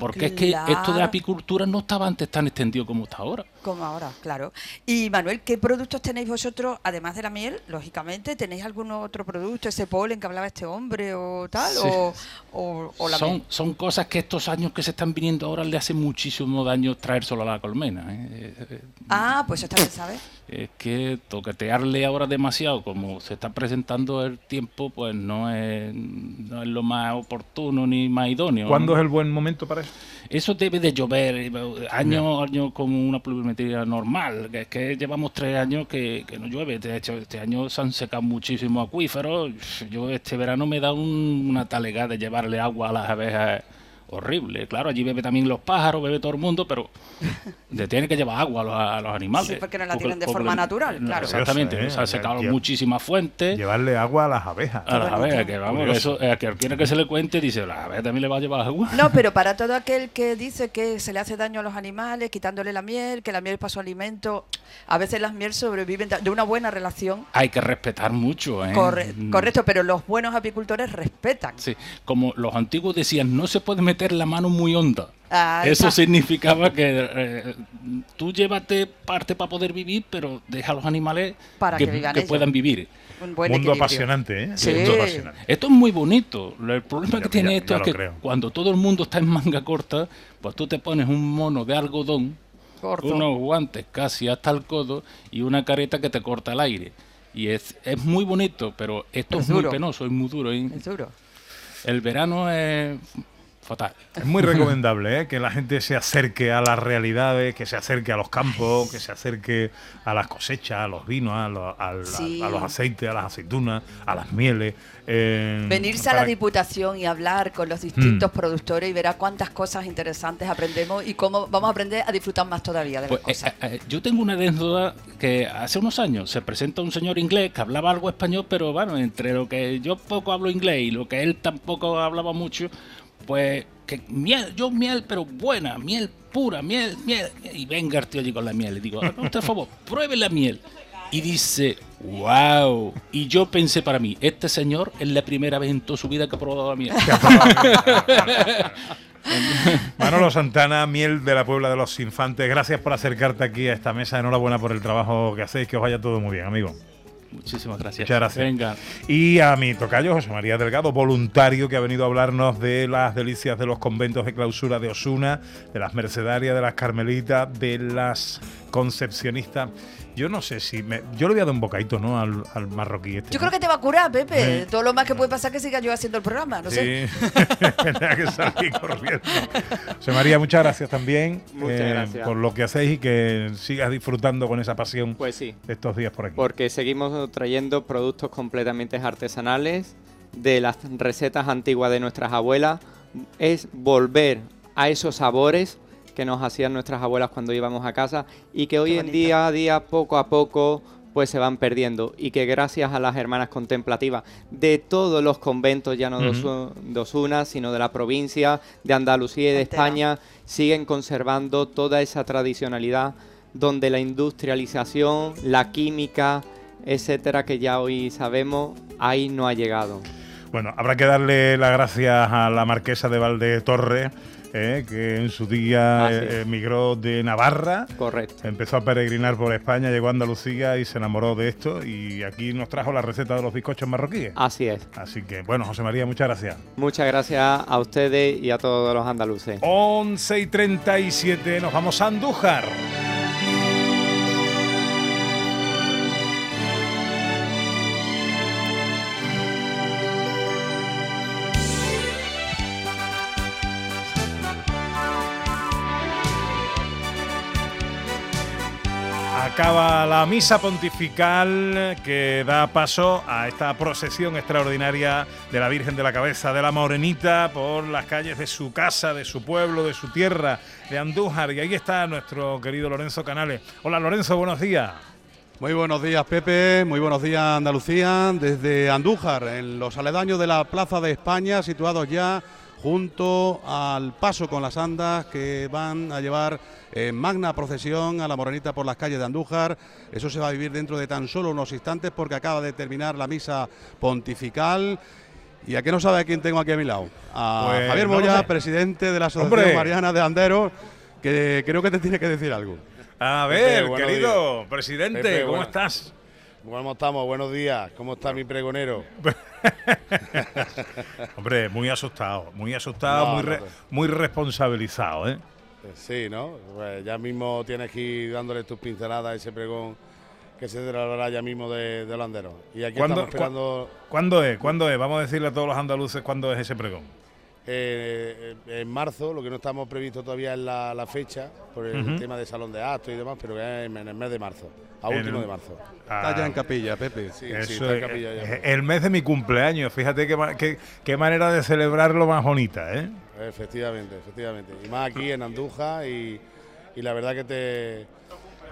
Porque es que esto de Ah, apicultura no estaba antes tan extendido como está ahora. Como ahora, claro. Y Manuel, ¿qué productos tenéis vosotros, además de la miel, lógicamente? ¿Tenéis algún otro producto, ese polen que hablaba este hombre o tal? Sí. O, o- o la son, miel? son cosas que estos años que se están viniendo ahora le hace muchísimo daño traer solo a la colmena. ¿eh? Eh, eh, Ah, pues eso también sabes. Es que toquetearle ahora demasiado, como se está presentando el tiempo, pues no es, no es lo más oportuno ni más idóneo. ¿Cuándo ¿no? es el buen momento para eso? Eso debe de llover año año como una pluviometría normal, que es que llevamos tres años que, que no llueve. De hecho, este año se han secado muchísimos acuíferos. Yo este verano me da un- una talegada de llevarle agua a las abejas horrible. Claro, allí bebe también los pájaros, bebe todo el mundo, pero le tiene que llevar agua a los, a los animales. Sí, porque no la tienen de forma natural, no, claro. Exactamente, ¿eh? se han secado muchísimas fuentes. Llevarle agua a las abejas. A las abejas, que vamos, Curioso. eso, eh, a cualquiera que se le cuente dice, la abeja también le va a llevar agua. No, pero para todo aquel que dice que se le hace daño a los animales, quitándole la miel, que la miel para su alimento, a veces las miel sobreviven de una buena relación. Hay que respetar mucho, ¿eh? Corre- Mm. correcto, pero los buenos apicultores respetan. Sí, como los antiguos decían, no se puede meter meter la mano muy honda. Ahí Eso significaba que eh, tú llévate parte para poder vivir, pero deja a los animales Para que puedan vivir. Un buen Mundo apasionante, ¿eh? Sí. Mundo apasionante. Esto es muy bonito. El problema que tiene ya- esto ya es que creo. cuando todo el mundo está en manga corta, pues tú te pones un mono de algodón, Corto. unos guantes casi hasta el codo y una careta que te corta el aire. Y es, es muy bonito, pero esto Es es, muy penoso, es muy duro. ¿eh? Es duro. El verano es fatal. Es muy recomendable ¿eh? que la gente se acerque a las realidades, que se acerque a los campos, que se acerque a las cosechas, a los vinos, a los, Sí. a, a los aceites, a las aceitunas, a las mieles. eh, Venirse a la Diputación y hablar con los distintos productores y verá cuántas cosas interesantes aprendemos y cómo vamos a aprender a disfrutar más todavía de las Pues, cosas. eh, eh, yo tengo una anécdota que hace unos años se presenta un señor inglés que hablaba algo español, pero bueno, entre lo que yo poco hablo inglés y lo que él tampoco hablaba mucho, pues que miel, yo miel, pero buena, miel pura, miel, miel. Y venga el tío allí con la miel. Y digo, "Haga usted, por favor, pruebe la miel. Y dice, wow. Y yo pensé para mí, este señor es la primera vez en toda su vida que ha probado la miel. Manolo Santana, miel de la Puebla de los Infantes, gracias por acercarte aquí a esta mesa. Enhorabuena por el trabajo que hacéis, que os vaya todo muy bien, amigo. Muchísimas gracias. Muchas gracias. Venga. Y a mi tocayo, José María Delgado, voluntario que ha venido a hablarnos de las delicias de los conventos de clausura de Osuna, de las mercedarias, de las carmelitas, de las concepcionistas. Yo no sé si. Me, yo le voy a dar un bocadito, ¿no? Al, al marroquí este. Yo creo que te va a curar, Pepe. Sí. Todo lo más que puede pasar es que siga yo haciendo el programa, no sé. Sí, tenía que salir corriendo. José María, muchas gracias también eh, Muchas gracias. por lo que hacéis y que sigas disfrutando con esa pasión Pues sí. de estos días por aquí. Porque seguimos trayendo productos completamente artesanales de las recetas antiguas de nuestras abuelas. Es volver a esos sabores que nos hacían nuestras abuelas cuando íbamos a casa y que hoy en día a día, poco a poco, pues se van perdiendo y que gracias a las hermanas contemplativas de todos los conventos, ya no de Ujú. Osu- de Osuna, sino de la provincia, de Andalucía y de Entera. España, siguen conservando toda esa tradicionalidad donde la industrialización, la química, etcétera, que ya hoy sabemos, ahí no ha llegado. Bueno, habrá que darle las gracias a la marquesa de Valde Torre, eh, que en su día Así eh, emigró de Navarra. Correcto. Empezó a peregrinar por España, llegó a Andalucía y se enamoró de esto. Y aquí nos trajo la receta de los bizcochos marroquíes. Así es. Así que, bueno, José María, muchas gracias. Muchas gracias a ustedes y a todos los andaluces. 11 y 37, nos vamos a Andújar. Acaba la misa pontifical que da paso a esta procesión extraordinaria de la Virgen de la Cabeza de la Morenita por las calles de su casa, de su pueblo, de su tierra, de Andújar. Y ahí está nuestro querido Lorenzo Canales. Hola Lorenzo, buenos días. Muy buenos días, Pepe. Muy buenos días, Andalucía. Desde Andújar, en los aledaños de la Plaza de España, situados ya junto al paso con las andas que van a llevar en magna procesión a la Morenita por las calles de Andújar. Eso se va a vivir dentro de tan solo unos instantes porque acaba de terminar la misa pontifical. ¿Y a qué no sabe a quién tengo aquí a mi lado? A Pues, Javier Moya, presidente de la Asociación Hombre. Mariana de Anderos, que creo que te tiene que decir algo. A ver, querido días. presidente, Pepe, ¿cómo buena- estás? ¿Cómo estamos? Buenos días. ¿Cómo está mi pregonero? Hombre, muy asustado, muy asustado, No, muy, no responsabilizado, ¿eh? Sí, ¿no? Pues ya mismo tienes que ir dándole tus pinceladas a ese pregón que se celebrará ya mismo de, de Landeros. Y aquí ¿Cuándo, estamos esperando ¿Cuándo es? ¿Cuándo es? Vamos a decirle a todos los andaluces cuándo es ese pregón. Eh, eh, en marzo, lo que no estamos previsto todavía es la, la fecha, por el tema de salón de actos y demás, pero que es en, en el mes de marzo, a En último de marzo. Ah, Está ya en capilla, Pepe. Sí, sí, está en capilla ya. es el mes de mi cumpleaños. Fíjate qué, qué- qué manera de celebrarlo más bonita, ¿eh? Efectivamente, efectivamente. Y más aquí en Andújar y, y la verdad que te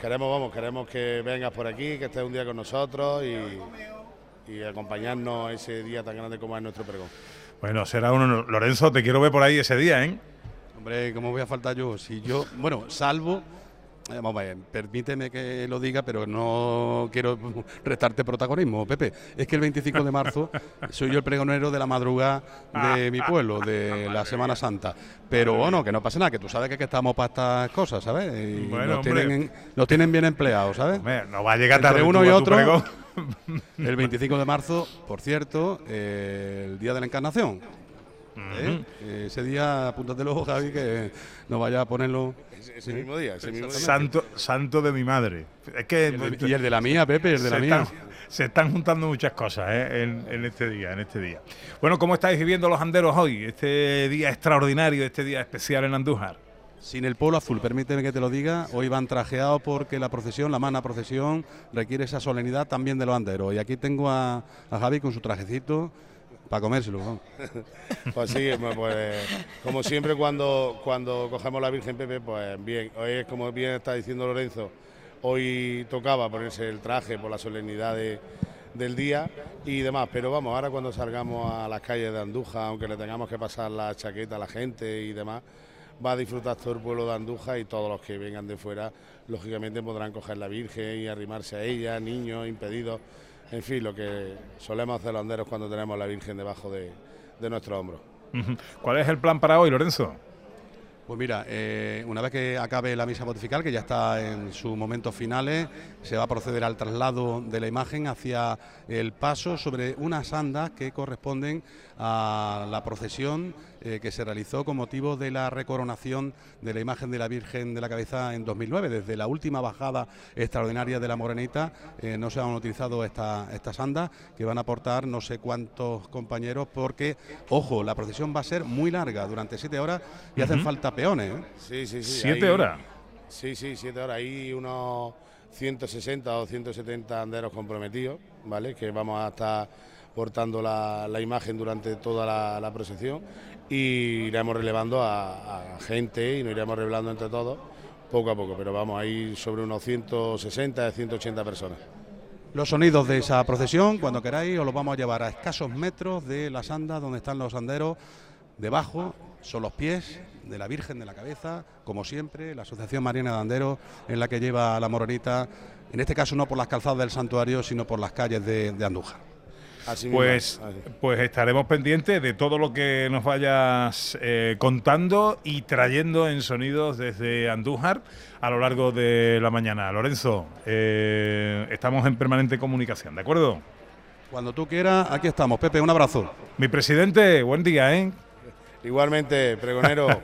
queremos, vamos, queremos que vengas por aquí, que estés un día con nosotros y, y acompañarnos ese día tan grande como es nuestro pregón. Bueno, será uno. Lorenzo, te quiero ver por ahí ese día, ¿eh? Hombre, ¿cómo voy a faltar yo? Si yo, bueno, salvo Eh, Vamos a ver, permíteme que lo diga, pero no quiero restarte protagonismo, Pepe. Es que el 25 de marzo soy yo el pregonero de la madrugada de mi pueblo, de la Semana Santa. Pero bueno, que no pasa nada, que tú sabes que, que estamos para estas cosas, ¿sabes? Y Bueno, nos, tienen, hombre. nos tienen bien empleados, ¿sabes? no va a llegar Entre tarde uno y otro. El 25 de marzo, por cierto, eh, el día de la Encarnación. ¿eh? Eh, Ese día, apúntatelo, Javi, que no vaya a ponerlo. ese mismo día, ese mismo día. Santo, santo de mi madre. Es que, Y el de- y el de la mía, Pepe, el de la se mía. Están, se están juntando muchas cosas ¿eh? en, en este día, en este día. Bueno, ¿cómo estáis viviendo los anderos hoy? Este día extraordinario, este día especial en Andújar. Sin el polo azul, permíteme que te lo diga, hoy van trajeados porque la procesión, la mana procesión, requiere esa solemnidad también de los anderos. Y aquí tengo a, a Javi con su trajecito para comérselo. vamos. Pues sí, pues, pues, como siempre cuando, cuando cogemos la Virgen Pepe, pues bien, hoy es como bien está diciendo Lorenzo, hoy tocaba ponerse el traje por la solemnidad de- del día y demás, pero vamos, ahora cuando salgamos a las calles de Andújar, aunque le tengamos que pasar la chaqueta a la gente y demás, va a disfrutar todo el pueblo de Andújar y todos los que vengan de fuera, lógicamente podrán coger la Virgen y arrimarse a ella, niños, impedidos, en fin, lo que solemos hacer los anderos cuando tenemos la Virgen debajo de, de nuestro hombro. ¿Cuál es el plan para hoy, Lorenzo? Pues mira, eh, una vez que acabe la misa pontifical, que ya está en sus momentos finales, se va a proceder al traslado de la imagen hacia el paso sobre unas andas que corresponden a la procesión eh, que se realizó con motivo de la recoronación de la imagen de la Virgen de la Cabeza en 2009. Desde la última bajada extraordinaria de la Morenita eh, no se han utilizado esta- estas andas que van a aportar no sé cuántos compañeros porque, ojo, la procesión va a ser muy larga, durante siete horas y hacen falta peones. ¿eh? Sí, sí, sí. ¿Siete hay- horas? Sí, sí, siete horas. Hay unos 160 o 170 anderos comprometidos, ¿vale? Que vamos a estar portando la, imagen durante toda la, procesión y iremos relevando a, gente y nos iremos revelando entre todos poco a poco, pero vamos ir sobre unos 160, 180 personas. Los sonidos de esa procesión, cuando queráis, os los vamos a llevar a escasos metros de las andas donde están los anderos. Debajo son los pies de la Virgen de la Cabeza, como siempre, la Asociación Mariana de Anderos, en la que lleva la moronita, en este caso no por las calzadas del santuario, sino por las calles de, de Andújar. Así mismo, Pues, así. pues estaremos pendientes de todo lo que nos vayas eh, contando y trayendo en sonidos desde Andújar a lo largo de la mañana. Lorenzo, eh, estamos en permanente comunicación, ¿de acuerdo? Cuando tú quieras, aquí estamos. Pepe, un abrazo. Mi presidente, buen día, ¿eh? Igualmente, pregonero.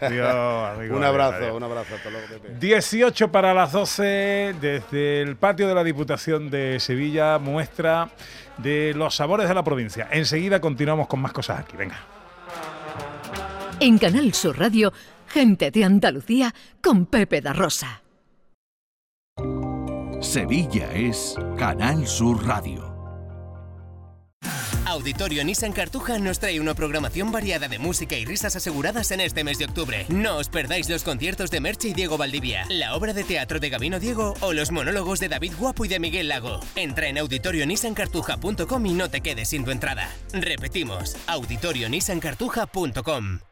Adiós, amigo, un abrazo, adiós. un abrazo. Hasta luego, Pepe. 18 para las 12 desde el patio de la Diputación de Sevilla, muestra de los sabores de la provincia. Enseguida continuamos con más cosas aquí. Venga. En Canal Sur Radio, gente de Andalucía con Pepe da Rosa. Sevilla es Canal Sur Radio. Auditorio Nissan Cartuja nos trae una programación variada de música y risas aseguradas en este mes de octubre. No os perdáis los conciertos de Merche y Diego Valdivia, la obra de teatro de Gabino Diego o los monólogos de David Guapo y de Miguel Lago. Entra en auditorionissancartuja.com y no te quedes sin tu entrada. Repetimos, auditorionissancartuja.com.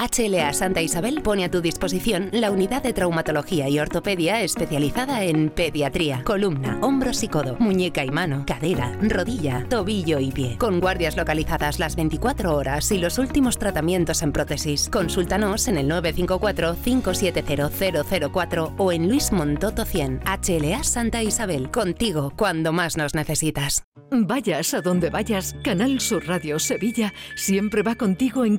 HLA Santa Isabel pone a tu disposición la unidad de traumatología y ortopedia especializada en pediatría, columna, hombros y codo, muñeca y mano, cadera, rodilla, tobillo y pie. Con guardias localizadas las 24 horas y los últimos tratamientos en prótesis. Consúltanos en el 954-570004 o en Luis Montoto 100. HLA Santa Isabel, contigo cuando más nos necesitas. Vayas a donde vayas, Canal Sur Radio Sevilla siempre va contigo en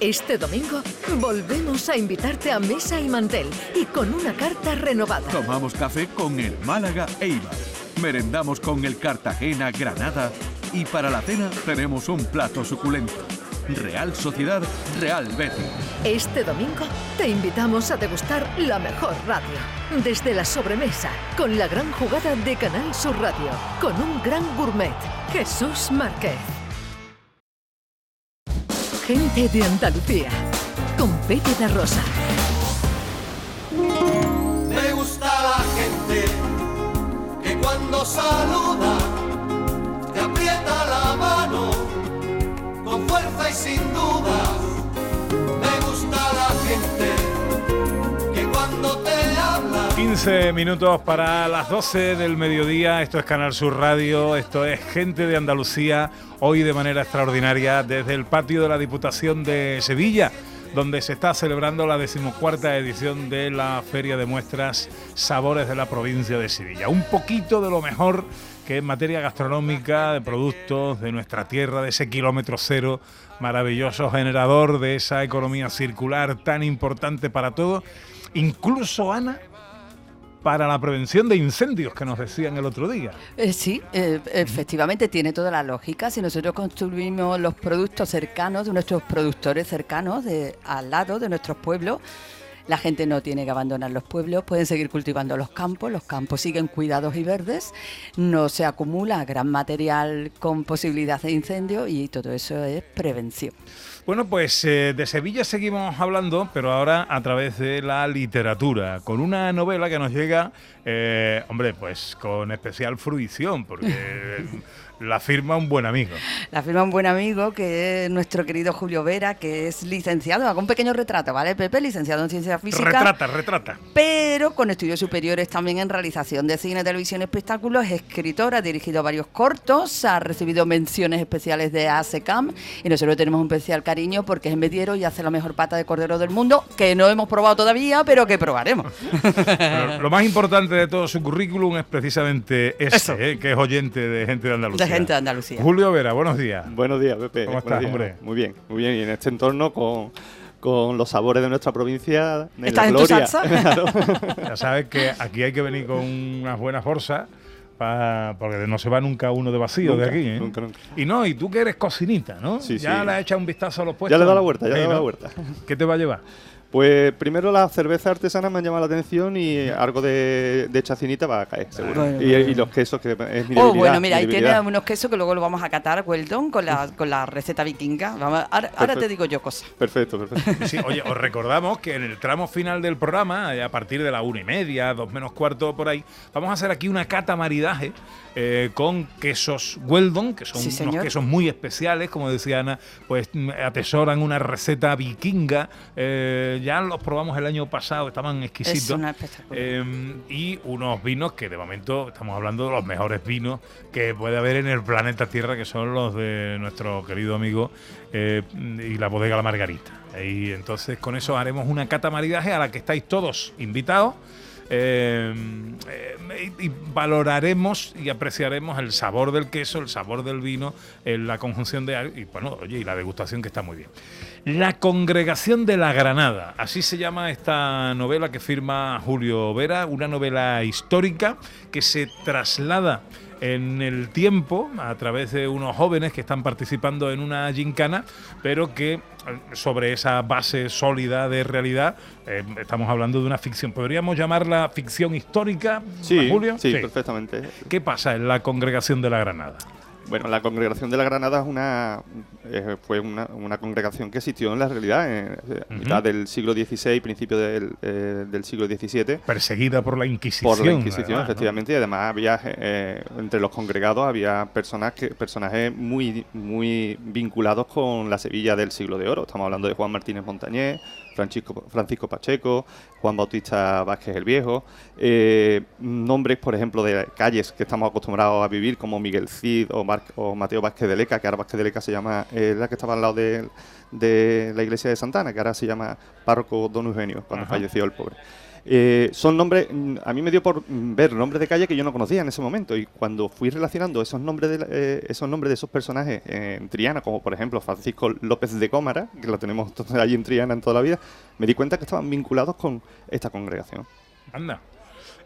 Este domingo volvemos a invitarte a mesa y mantel y con una carta renovada. Tomamos café con el Málaga Eibar. Merendamos con el Cartagena Granada. Y para la cena tenemos un plato suculento. Real Sociedad, Real Betis. Este domingo te invitamos a degustar la mejor radio. Desde la sobremesa, con la gran jugada de Canal Sur Radio, con un gran gourmet, Jesús Márquez. Gente de Andalucía, con Pepe da Rosa. Me gusta la gente que cuando saluda te aprieta la mano con fuerza y sin dudas. 15 minutos para las 12 del mediodía. Esto es Canal Sur Radio. Esto es Gente de Andalucía. Hoy de manera extraordinaria desde el patio de la Diputación de Sevilla, donde se está celebrando la decimocuarta edición de la Feria de Muestras Sabores de la provincia de Sevilla. Un poquito de lo mejor que en materia gastronómica, de productos de nuestra tierra, de ese kilómetro cero maravilloso generador de esa economía circular tan importante para todos. Incluso, Ana, para la prevención de incendios que nos decían el otro día. Eh, sí, eh, efectivamente tiene toda la lógica. Si nosotros construimos los productos cercanos de nuestros productores cercanos, de, al lado de nuestros pueblos, la gente no tiene que abandonar los pueblos, pueden seguir cultivando los campos, los campos siguen cuidados y verdes, no se acumula gran material con posibilidad de incendio y todo eso es prevención. Bueno, pues eh, de Sevilla seguimos hablando, pero ahora a través de la literatura, con una novela que nos llega, eh, hombre, pues con especial fruición, porque la firma un buen amigo. La firma un buen amigo que es nuestro querido Julio Vera, que es licenciado, hago un pequeño retrato, ¿vale, Pepe? Licenciado en Ciencias Físicas. Retrata, retrata. pero con estudios superiores también en realización de cine, televisión y espectáculos, es escritor, ha dirigido varios cortos, ha recibido menciones especiales de ASECAM y nosotros tenemos un especial cariño porque es mediero y hace la mejor pata de cordero del mundo, que no hemos probado todavía, pero que probaremos. Pero lo más importante de todo su currículum es precisamente ese, eh, que es oyente de gente de Andalucía. Gente de Andalucía. Julio Vera, buenos días. Buenos días, Pepe. ¿Cómo estás, días. hombre? Muy bien, muy bien. Y en este entorno con, con los sabores de nuestra provincia. En ¿Estás la en tu salsa? Ya sabes que aquí hay que venir con unas buenas fuerzas. pa- porque no se va nunca uno de vacío de aquí, ¿eh? nunca, nunca. Y no, y tú que eres cocinita, ¿no? Sí, ya sí. le has echado un vistazo a los puestos. Ya le he dado la vuelta, ya le dado la vuelta. ¿Qué te va a llevar? Pues primero las cervezas artesanas me han llamado la atención y algo de, de chacinita va a caer, seguro. Bueno, y, bueno. y los quesos, que es mi Oh, bueno, mira, mi ahí tiene unos quesos que luego lo vamos a catar, Weldon, con la, con la receta vikinga. Vamos, ahora, ahora te digo yo cosas. Perfecto, perfecto. Sí, oye, os recordamos que en el tramo final del programa, eh, a partir de la una y media, dos menos cuarto por ahí, vamos a hacer aquí una cata maridaje eh, con quesos Weldon, que son Sí, unos quesos muy especiales, como decía Ana, pues mm, atesoran una receta vikinga. eh, ya los probamos el año pasado, estaban exquisitos. Es una. Eh, y unos vinos que de momento estamos hablando de los mejores vinos que puede haber en el planeta Tierra, que son los de nuestro querido amigo eh, y la bodega La Margarita. Y entonces con eso haremos una cata maridaje a la que estáis todos invitados. eh, eh, y, y valoraremos y apreciaremos el sabor del queso, el sabor del vino, eh, la conjunción de y bueno, oye, y la degustación que está muy bien. La Congregación de la Granada, así se llama esta novela que firma Julio Vera, una novela histórica que se traslada en el tiempo a través de unos jóvenes que están participando en una gincana, pero que eh, sobre esa base sólida de realidad eh, estamos hablando de una ficción. ¿Podríamos llamarla ficción histórica, Sí, Julio? sí, perfectamente. ¿Qué pasa en la Congregación de la Granada? Bueno, la congregación de la Granada es una, eh, fue una, una congregación que existió en la realidad en eh, Ujú. mitad del siglo XVI, principio del, eh, del siglo XVII. Perseguida por la Inquisición. Por la Inquisición, efectivamente, y además había eh, entre los congregados había personas que, personajes muy, muy vinculados con la Sevilla del siglo de oro. Estamos hablando de Juan Martínez Montañés, Francisco, Francisco Pacheco, Juan Bautista Vázquez el Viejo, eh, nombres, por ejemplo, de calles que estamos acostumbrados a vivir, como Miguel Cid o, Mar- o Mateo Vázquez de Leca, que ahora Vázquez de Leca se llama, eh, la que estaba al lado de, de la iglesia de Santana, que ahora se llama Párroco Don Eugenio, cuando Ajá. falleció el pobre. Eh, son nombres, a mí me dio por ver nombres de calle que yo no conocía en ese momento y cuando fui relacionando esos nombres de, eh, esos nombres de esos personajes en Triana, como por ejemplo Francisco López de Cómara, que lo tenemos allí en Triana en toda la vida, me di cuenta que estaban vinculados con esta congregación. Anda.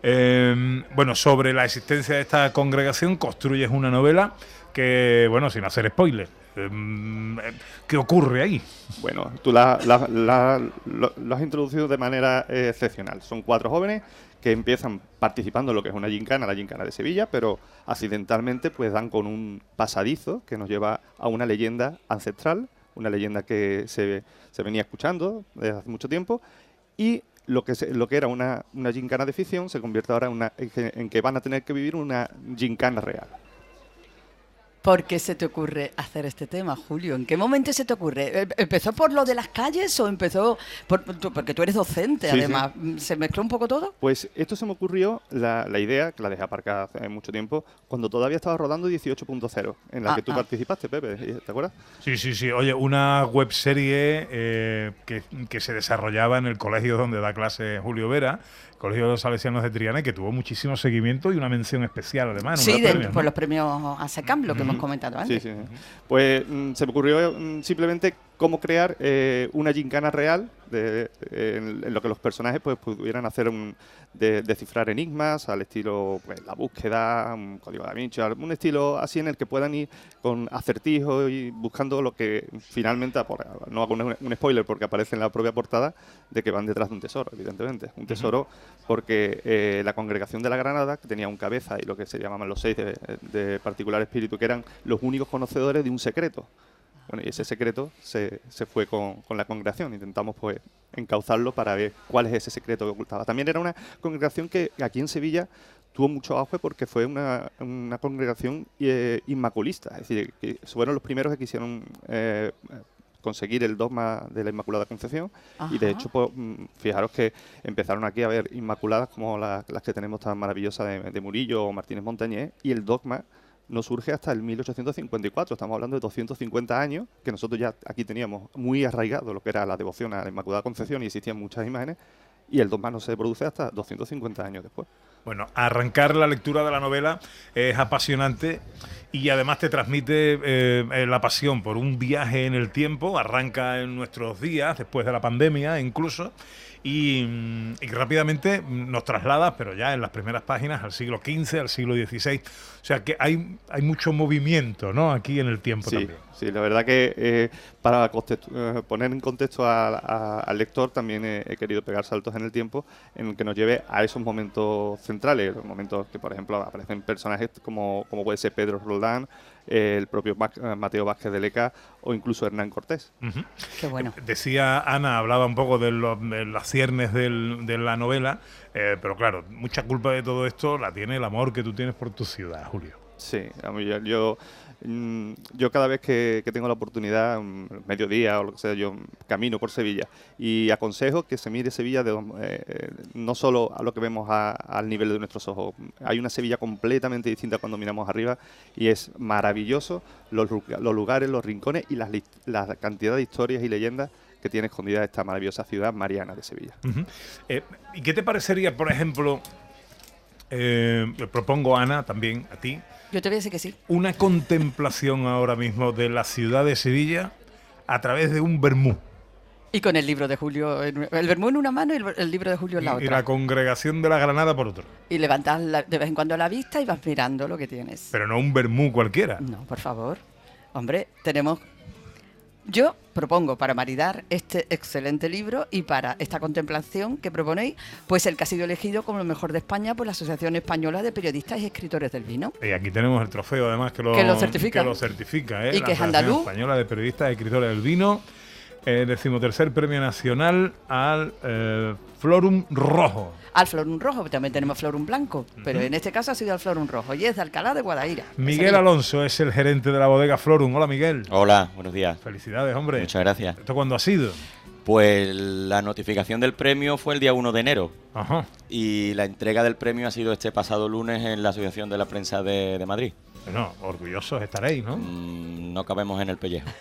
Eh, bueno, sobre la existencia de esta congregación construyes una novela que, bueno, sin hacer spoiler, ¿qué ocurre ahí? Bueno, tú la, lo, has introducido de manera eh, excepcional. Son cuatro jóvenes que empiezan participando en lo que es una gincana, la gincana de Sevilla, pero accidentalmente pues dan con un pasadizo que nos lleva a una leyenda ancestral, una leyenda que se, se venía escuchando desde hace mucho tiempo y lo que, se- lo que era una, una gincana de ficción se convierte ahora en, una, en que van a tener que vivir una gincana real. ¿Por qué se te ocurre hacer este tema, Julio? ¿En qué momento se te ocurre? ¿Em- ¿Empezó por lo de las calles o empezó por, tú- porque tú eres docente, Sí, sí. además? ¿Se mezcló un poco todo? Pues esto se me ocurrió, la, la idea, que la dejé aparcada hace mucho tiempo, cuando todavía estaba rodando 18.0, en la Ah, que tú ah. participaste, Pepe, ¿te acuerdas? Sí, sí, sí. Oye, una web serie eh, que, que se desarrollaba en el colegio donde da clase Julio Vera, Colegio de los Salesianos de Triana, y que tuvo muchísimo seguimiento y una mención especial además. Sí, unos de- premios, por ¿no? los premios ASECAM, lo que hemos comentado antes. sí. sí. Pues mm, se me ocurrió mm, simplemente cómo crear eh, una gincana real de, eh, en, en lo que los personajes pues pudieran hacer un, de, descifrar enigmas al estilo pues la búsqueda, un código da Vinci, un estilo así en el que puedan ir con acertijos y buscando lo que finalmente, no hago un, un spoiler porque aparece en la propia portada, de que van detrás de un tesoro, evidentemente. Un tesoro porque eh, la congregación de la Granada, que tenía un cabeza y lo que se llamaban los seis de, de particular espíritu, que eran los únicos conocedores de un secreto. Bueno, y ese secreto se, se fue con, con la congregación. Intentamos pues encauzarlo para ver cuál es ese secreto que ocultaba. También era una congregación que aquí en Sevilla tuvo mucho auge porque fue una, una congregación eh, inmaculista. Es decir, que fueron los primeros que quisieron eh, conseguir el dogma de la Inmaculada Concepción y de hecho pues, mm, fijaros que empezaron aquí a ver inmaculadas como la- las que tenemos tan maravillosas de, de Murillo o Martínez Montañés y el dogma no surge hasta el 1854, estamos hablando de 250 años, que nosotros ya aquí teníamos muy arraigado lo que era la devoción a la Inmaculada Concepción y existían muchas imágenes, y el dogma no se produce hasta 250 años después. Bueno, arrancar la lectura de la novela es apasionante y además te transmite eh, eh, la pasión por un viaje en el tiempo. Arranca en nuestros días, después de la pandemia incluso, y, mm, y rápidamente nos traslada, pero ya en las primeras páginas, al siglo XV, al siglo XVI. O sea que hay, hay mucho movimiento ¿no? aquí en el tiempo Sí, también. sí, la verdad que eh, para eh, poner en contexto a- a- al lector también he, he querido pegar saltos en el tiempo en el que nos lleve a esos momentos centrales, los momentos que por ejemplo aparecen personajes como, como puede ser Pedro Roldán, eh, el propio Mac- eh, Mateo Vázquez de Leca o incluso Hernán Cortés. Qué bueno. Decía Ana, hablaba un poco de, los- de las ciernes del- de la novela, eh, pero claro, mucha culpa de todo esto la tiene el amor que tú tienes por tu ciudad, Julio. Sí, yo, yo, mm, yo cada vez que, que tengo la oportunidad, mm, mediodía o lo que sea, yo camino por Sevilla y aconsejo que se mire Sevilla de, eh, eh, no solo a lo que vemos a- al nivel de nuestros ojos. Hay una Sevilla completamente distinta cuando miramos arriba y es maravilloso los, los lugares, los rincones y las, la cantidad de historias y leyendas que tiene escondida esta maravillosa ciudad mariana de Sevilla. Eh, ¿Y qué te parecería, por ejemplo, eh, le propongo Ana también a ti, Yo te voy a decir que sí. una contemplación ahora mismo de la ciudad de Sevilla a través de un vermú? Y con el libro de Julio, en- el vermú en una mano y el, el libro de Julio en la Y otra. la congregación de la Granada por otro. Y levantas la- de vez en cuando la vista y vas mirando lo que tienes. Pero no un vermú cualquiera. No, por favor. Hombre, tenemos... Yo propongo para maridar este excelente libro y para esta contemplación que proponéis, pues el que ha sido elegido como lo mejor de España por la Asociación Española de Periodistas y Escritores del Vino. Y aquí tenemos el trofeo, además, que lo, Que lo certifica. que lo certifica, ¿eh? Y La que es Asociación andaluz. Española de Periodistas y Escritores del Vino. Eh, decimotercer premio nacional al eh, Florum Rojo. Al Florum Rojo, también tenemos Florum Blanco, pero en este caso ha sido al Florum Rojo y es de Alcalá de Guadaira. Miguel. Alonso es el gerente de la bodega Florum. Hola, Miguel. Hola, buenos días. Felicidades, hombre. Muchas gracias. ¿Esto cuándo ha sido? Pues la notificación del premio fue el día 1 de enero. Ajá. Y la entrega del premio ha sido este pasado lunes en la Asociación de la Prensa de, de Madrid. Bueno, orgullosos estaréis, ¿no? Mm, no cabemos en el pellejo.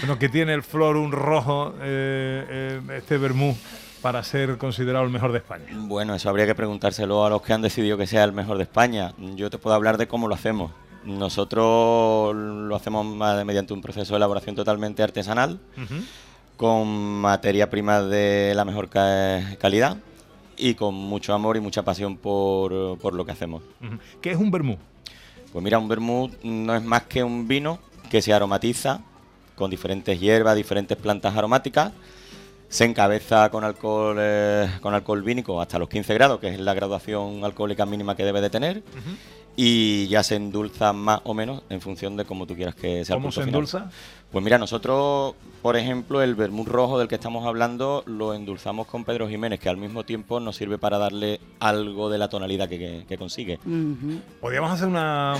Bueno, que tiene el Florum Rojo, eh, eh, este vermú, para ser considerado el mejor de España? Bueno, eso habría que preguntárselo a los que han decidido que sea el mejor de España. Yo te puedo hablar de cómo lo hacemos. Nosotros lo hacemos mediante un proceso de elaboración totalmente artesanal, con materia prima de la mejor ca- calidad y con mucho amor y mucha pasión por, por lo que hacemos. ¿Qué es un vermú? Pues mira, un vermut no es más que un vino que se aromatiza con diferentes hierbas, diferentes plantas aromáticas. Se encabeza con alcohol, eh, con alcohol vínico hasta los 15 grados, que es la graduación alcohólica mínima que debe de tener. Y ya se endulza más o menos en función de cómo tú quieras que sea el ¿Cómo punto se final. endulza? Pues mira, nosotros, por ejemplo, el vermut rojo del que estamos hablando lo endulzamos con Pedro Jiménez, que al mismo tiempo nos sirve para darle algo de la tonalidad que, que- que consigue. Podríamos hacer una,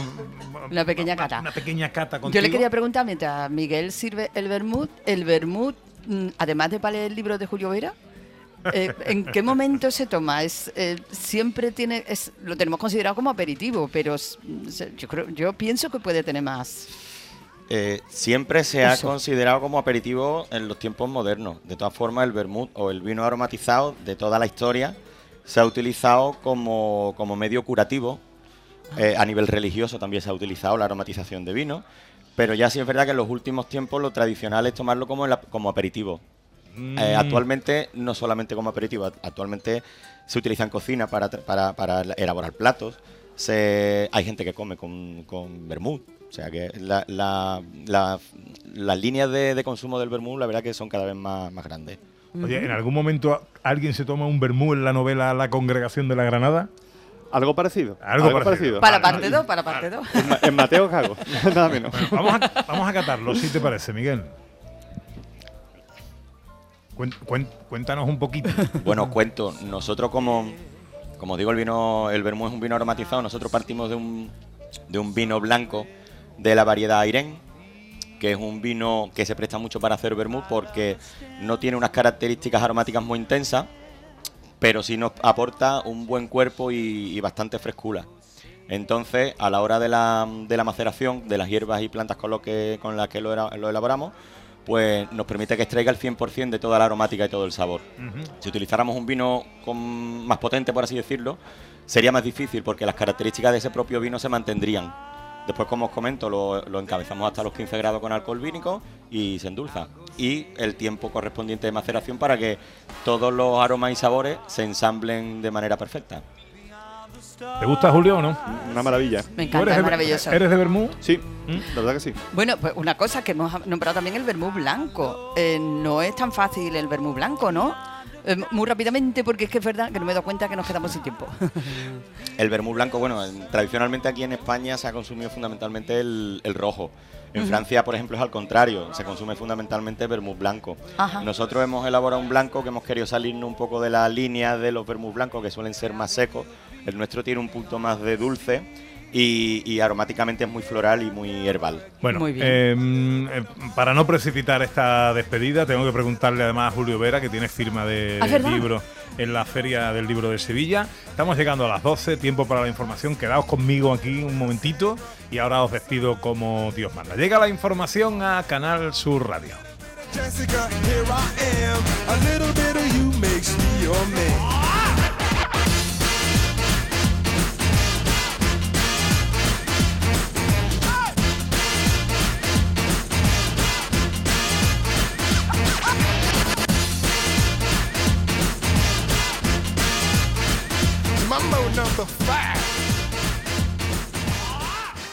Una pequeña cata. una pequeña cata contigo. Yo le quería preguntar, mientras Miguel sirve el vermut, el vermut, mm, además de para leer el libro de Julio Vera, eh, ¿en qué momento se toma? Es eh, siempre tiene, es, lo tenemos considerado como aperitivo, pero yo creo, yo pienso que puede tener más. Eh, siempre se ha considerado como aperitivo en los tiempos modernos. De todas formas, el vermut o el vino aromatizado de toda la historia se ha utilizado como, como medio curativo. Eh, a nivel religioso también se ha utilizado la aromatización de vino. Pero ya sí es verdad que en los últimos tiempos lo tradicional es tomarlo como, el como aperitivo. Mm. Eh, actualmente no solamente como aperitivo, act- actualmente se utiliza en cocina para, tra- para, para elaborar platos. Se, hay gente que come con, con vermut. O sea que la- la- la- las líneas de, de consumo del vermut la verdad que son cada vez más, más grandes. Oye, ¿en algún momento alguien se toma un vermú en la novela La Congregación de la Granada? Algo parecido. Algo, parecido. Para parte 2, para parte 2. En Mateo Cago, nada menos. Vamos a, vamos a catarlo, si te parece, Miguel. Cuéntanos un poquito. Bueno, cuento, nosotros como, como digo, el vino, el vermú es un vino aromatizado, nosotros partimos de un, de un vino blanco de la variedad Airén, que es un vino que se presta mucho para hacer vermú porque no tiene unas características aromáticas muy intensas, pero sí nos aporta un buen cuerpo y, y bastante frescura. Entonces, a la hora de la, de la maceración de las hierbas y plantas con, lo que, con las que lo, era- lo elaboramos, pues nos permite que extraiga el 100% de toda la aromática y todo el sabor. Si utilizáramos un vino con más potente, por así decirlo, sería más difícil porque las características de ese propio vino se mantendrían. Después, como os comento, lo, lo encabezamos hasta los 15 grados con alcohol vínico y se endulza. Y el tiempo correspondiente de maceración para que todos los aromas y sabores se ensamblen de manera perfecta. ¿Te gusta Julio o no? Una maravilla. Me ¿Tú encanta, eres es de- maravilloso. ¿Eres de vermú? Sí, la verdad que sí. Bueno, pues una cosa que hemos nombrado también el vermú blanco. Eh, no es tan fácil el vermú blanco, ¿no? Eh, muy rápidamente, porque es que es verdad que no me he dado cuenta que nos quedamos sin tiempo. El vermú blanco, bueno, en- tradicionalmente aquí en España se ha consumido fundamentalmente el, el rojo. En. Francia, por ejemplo, es al contrario, se consume fundamentalmente vermú blanco. Ajá. Nosotros hemos elaborado un blanco que hemos querido salirnos un poco de la línea de los vermú blancos que suelen ser más secos. El nuestro tiene un punto más de dulce y, y aromáticamente es muy floral y muy herbal. Bueno, eh, eh, para no precipitar esta despedida, tengo que preguntarle además a Julio Vera, que tiene firma de Ah, libro en la Feria del Libro de Sevilla. Estamos llegando a las 12, tiempo para la información. Quedaos conmigo aquí un momentito y ahora os despido como Dios manda. Llega la información a Canal Sur Radio. Jessica, here I am. A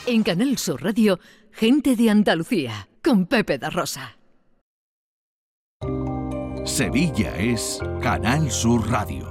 En Canal Sur Radio, gente de Andalucía, con Pepe da Rosa. Sevilla es Canal Sur Radio.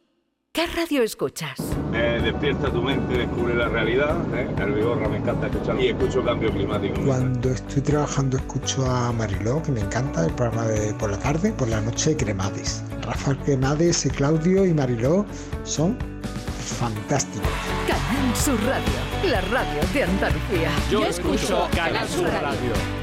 ¿Qué radio escuchas? Eh, despierta tu mente, descubre la realidad. ¿eh? El Vigorra me encanta escuchar y escucho cambio climático. Cuando estoy trabajando escucho a Mariló, que me encanta, el programa de por la tarde, por la noche Cremades. Rafael Cremades, Claudio y Mariló son fantásticos. Canal Sur Radio, la radio de Andalucía. Yo escucho Canal Sur Radio.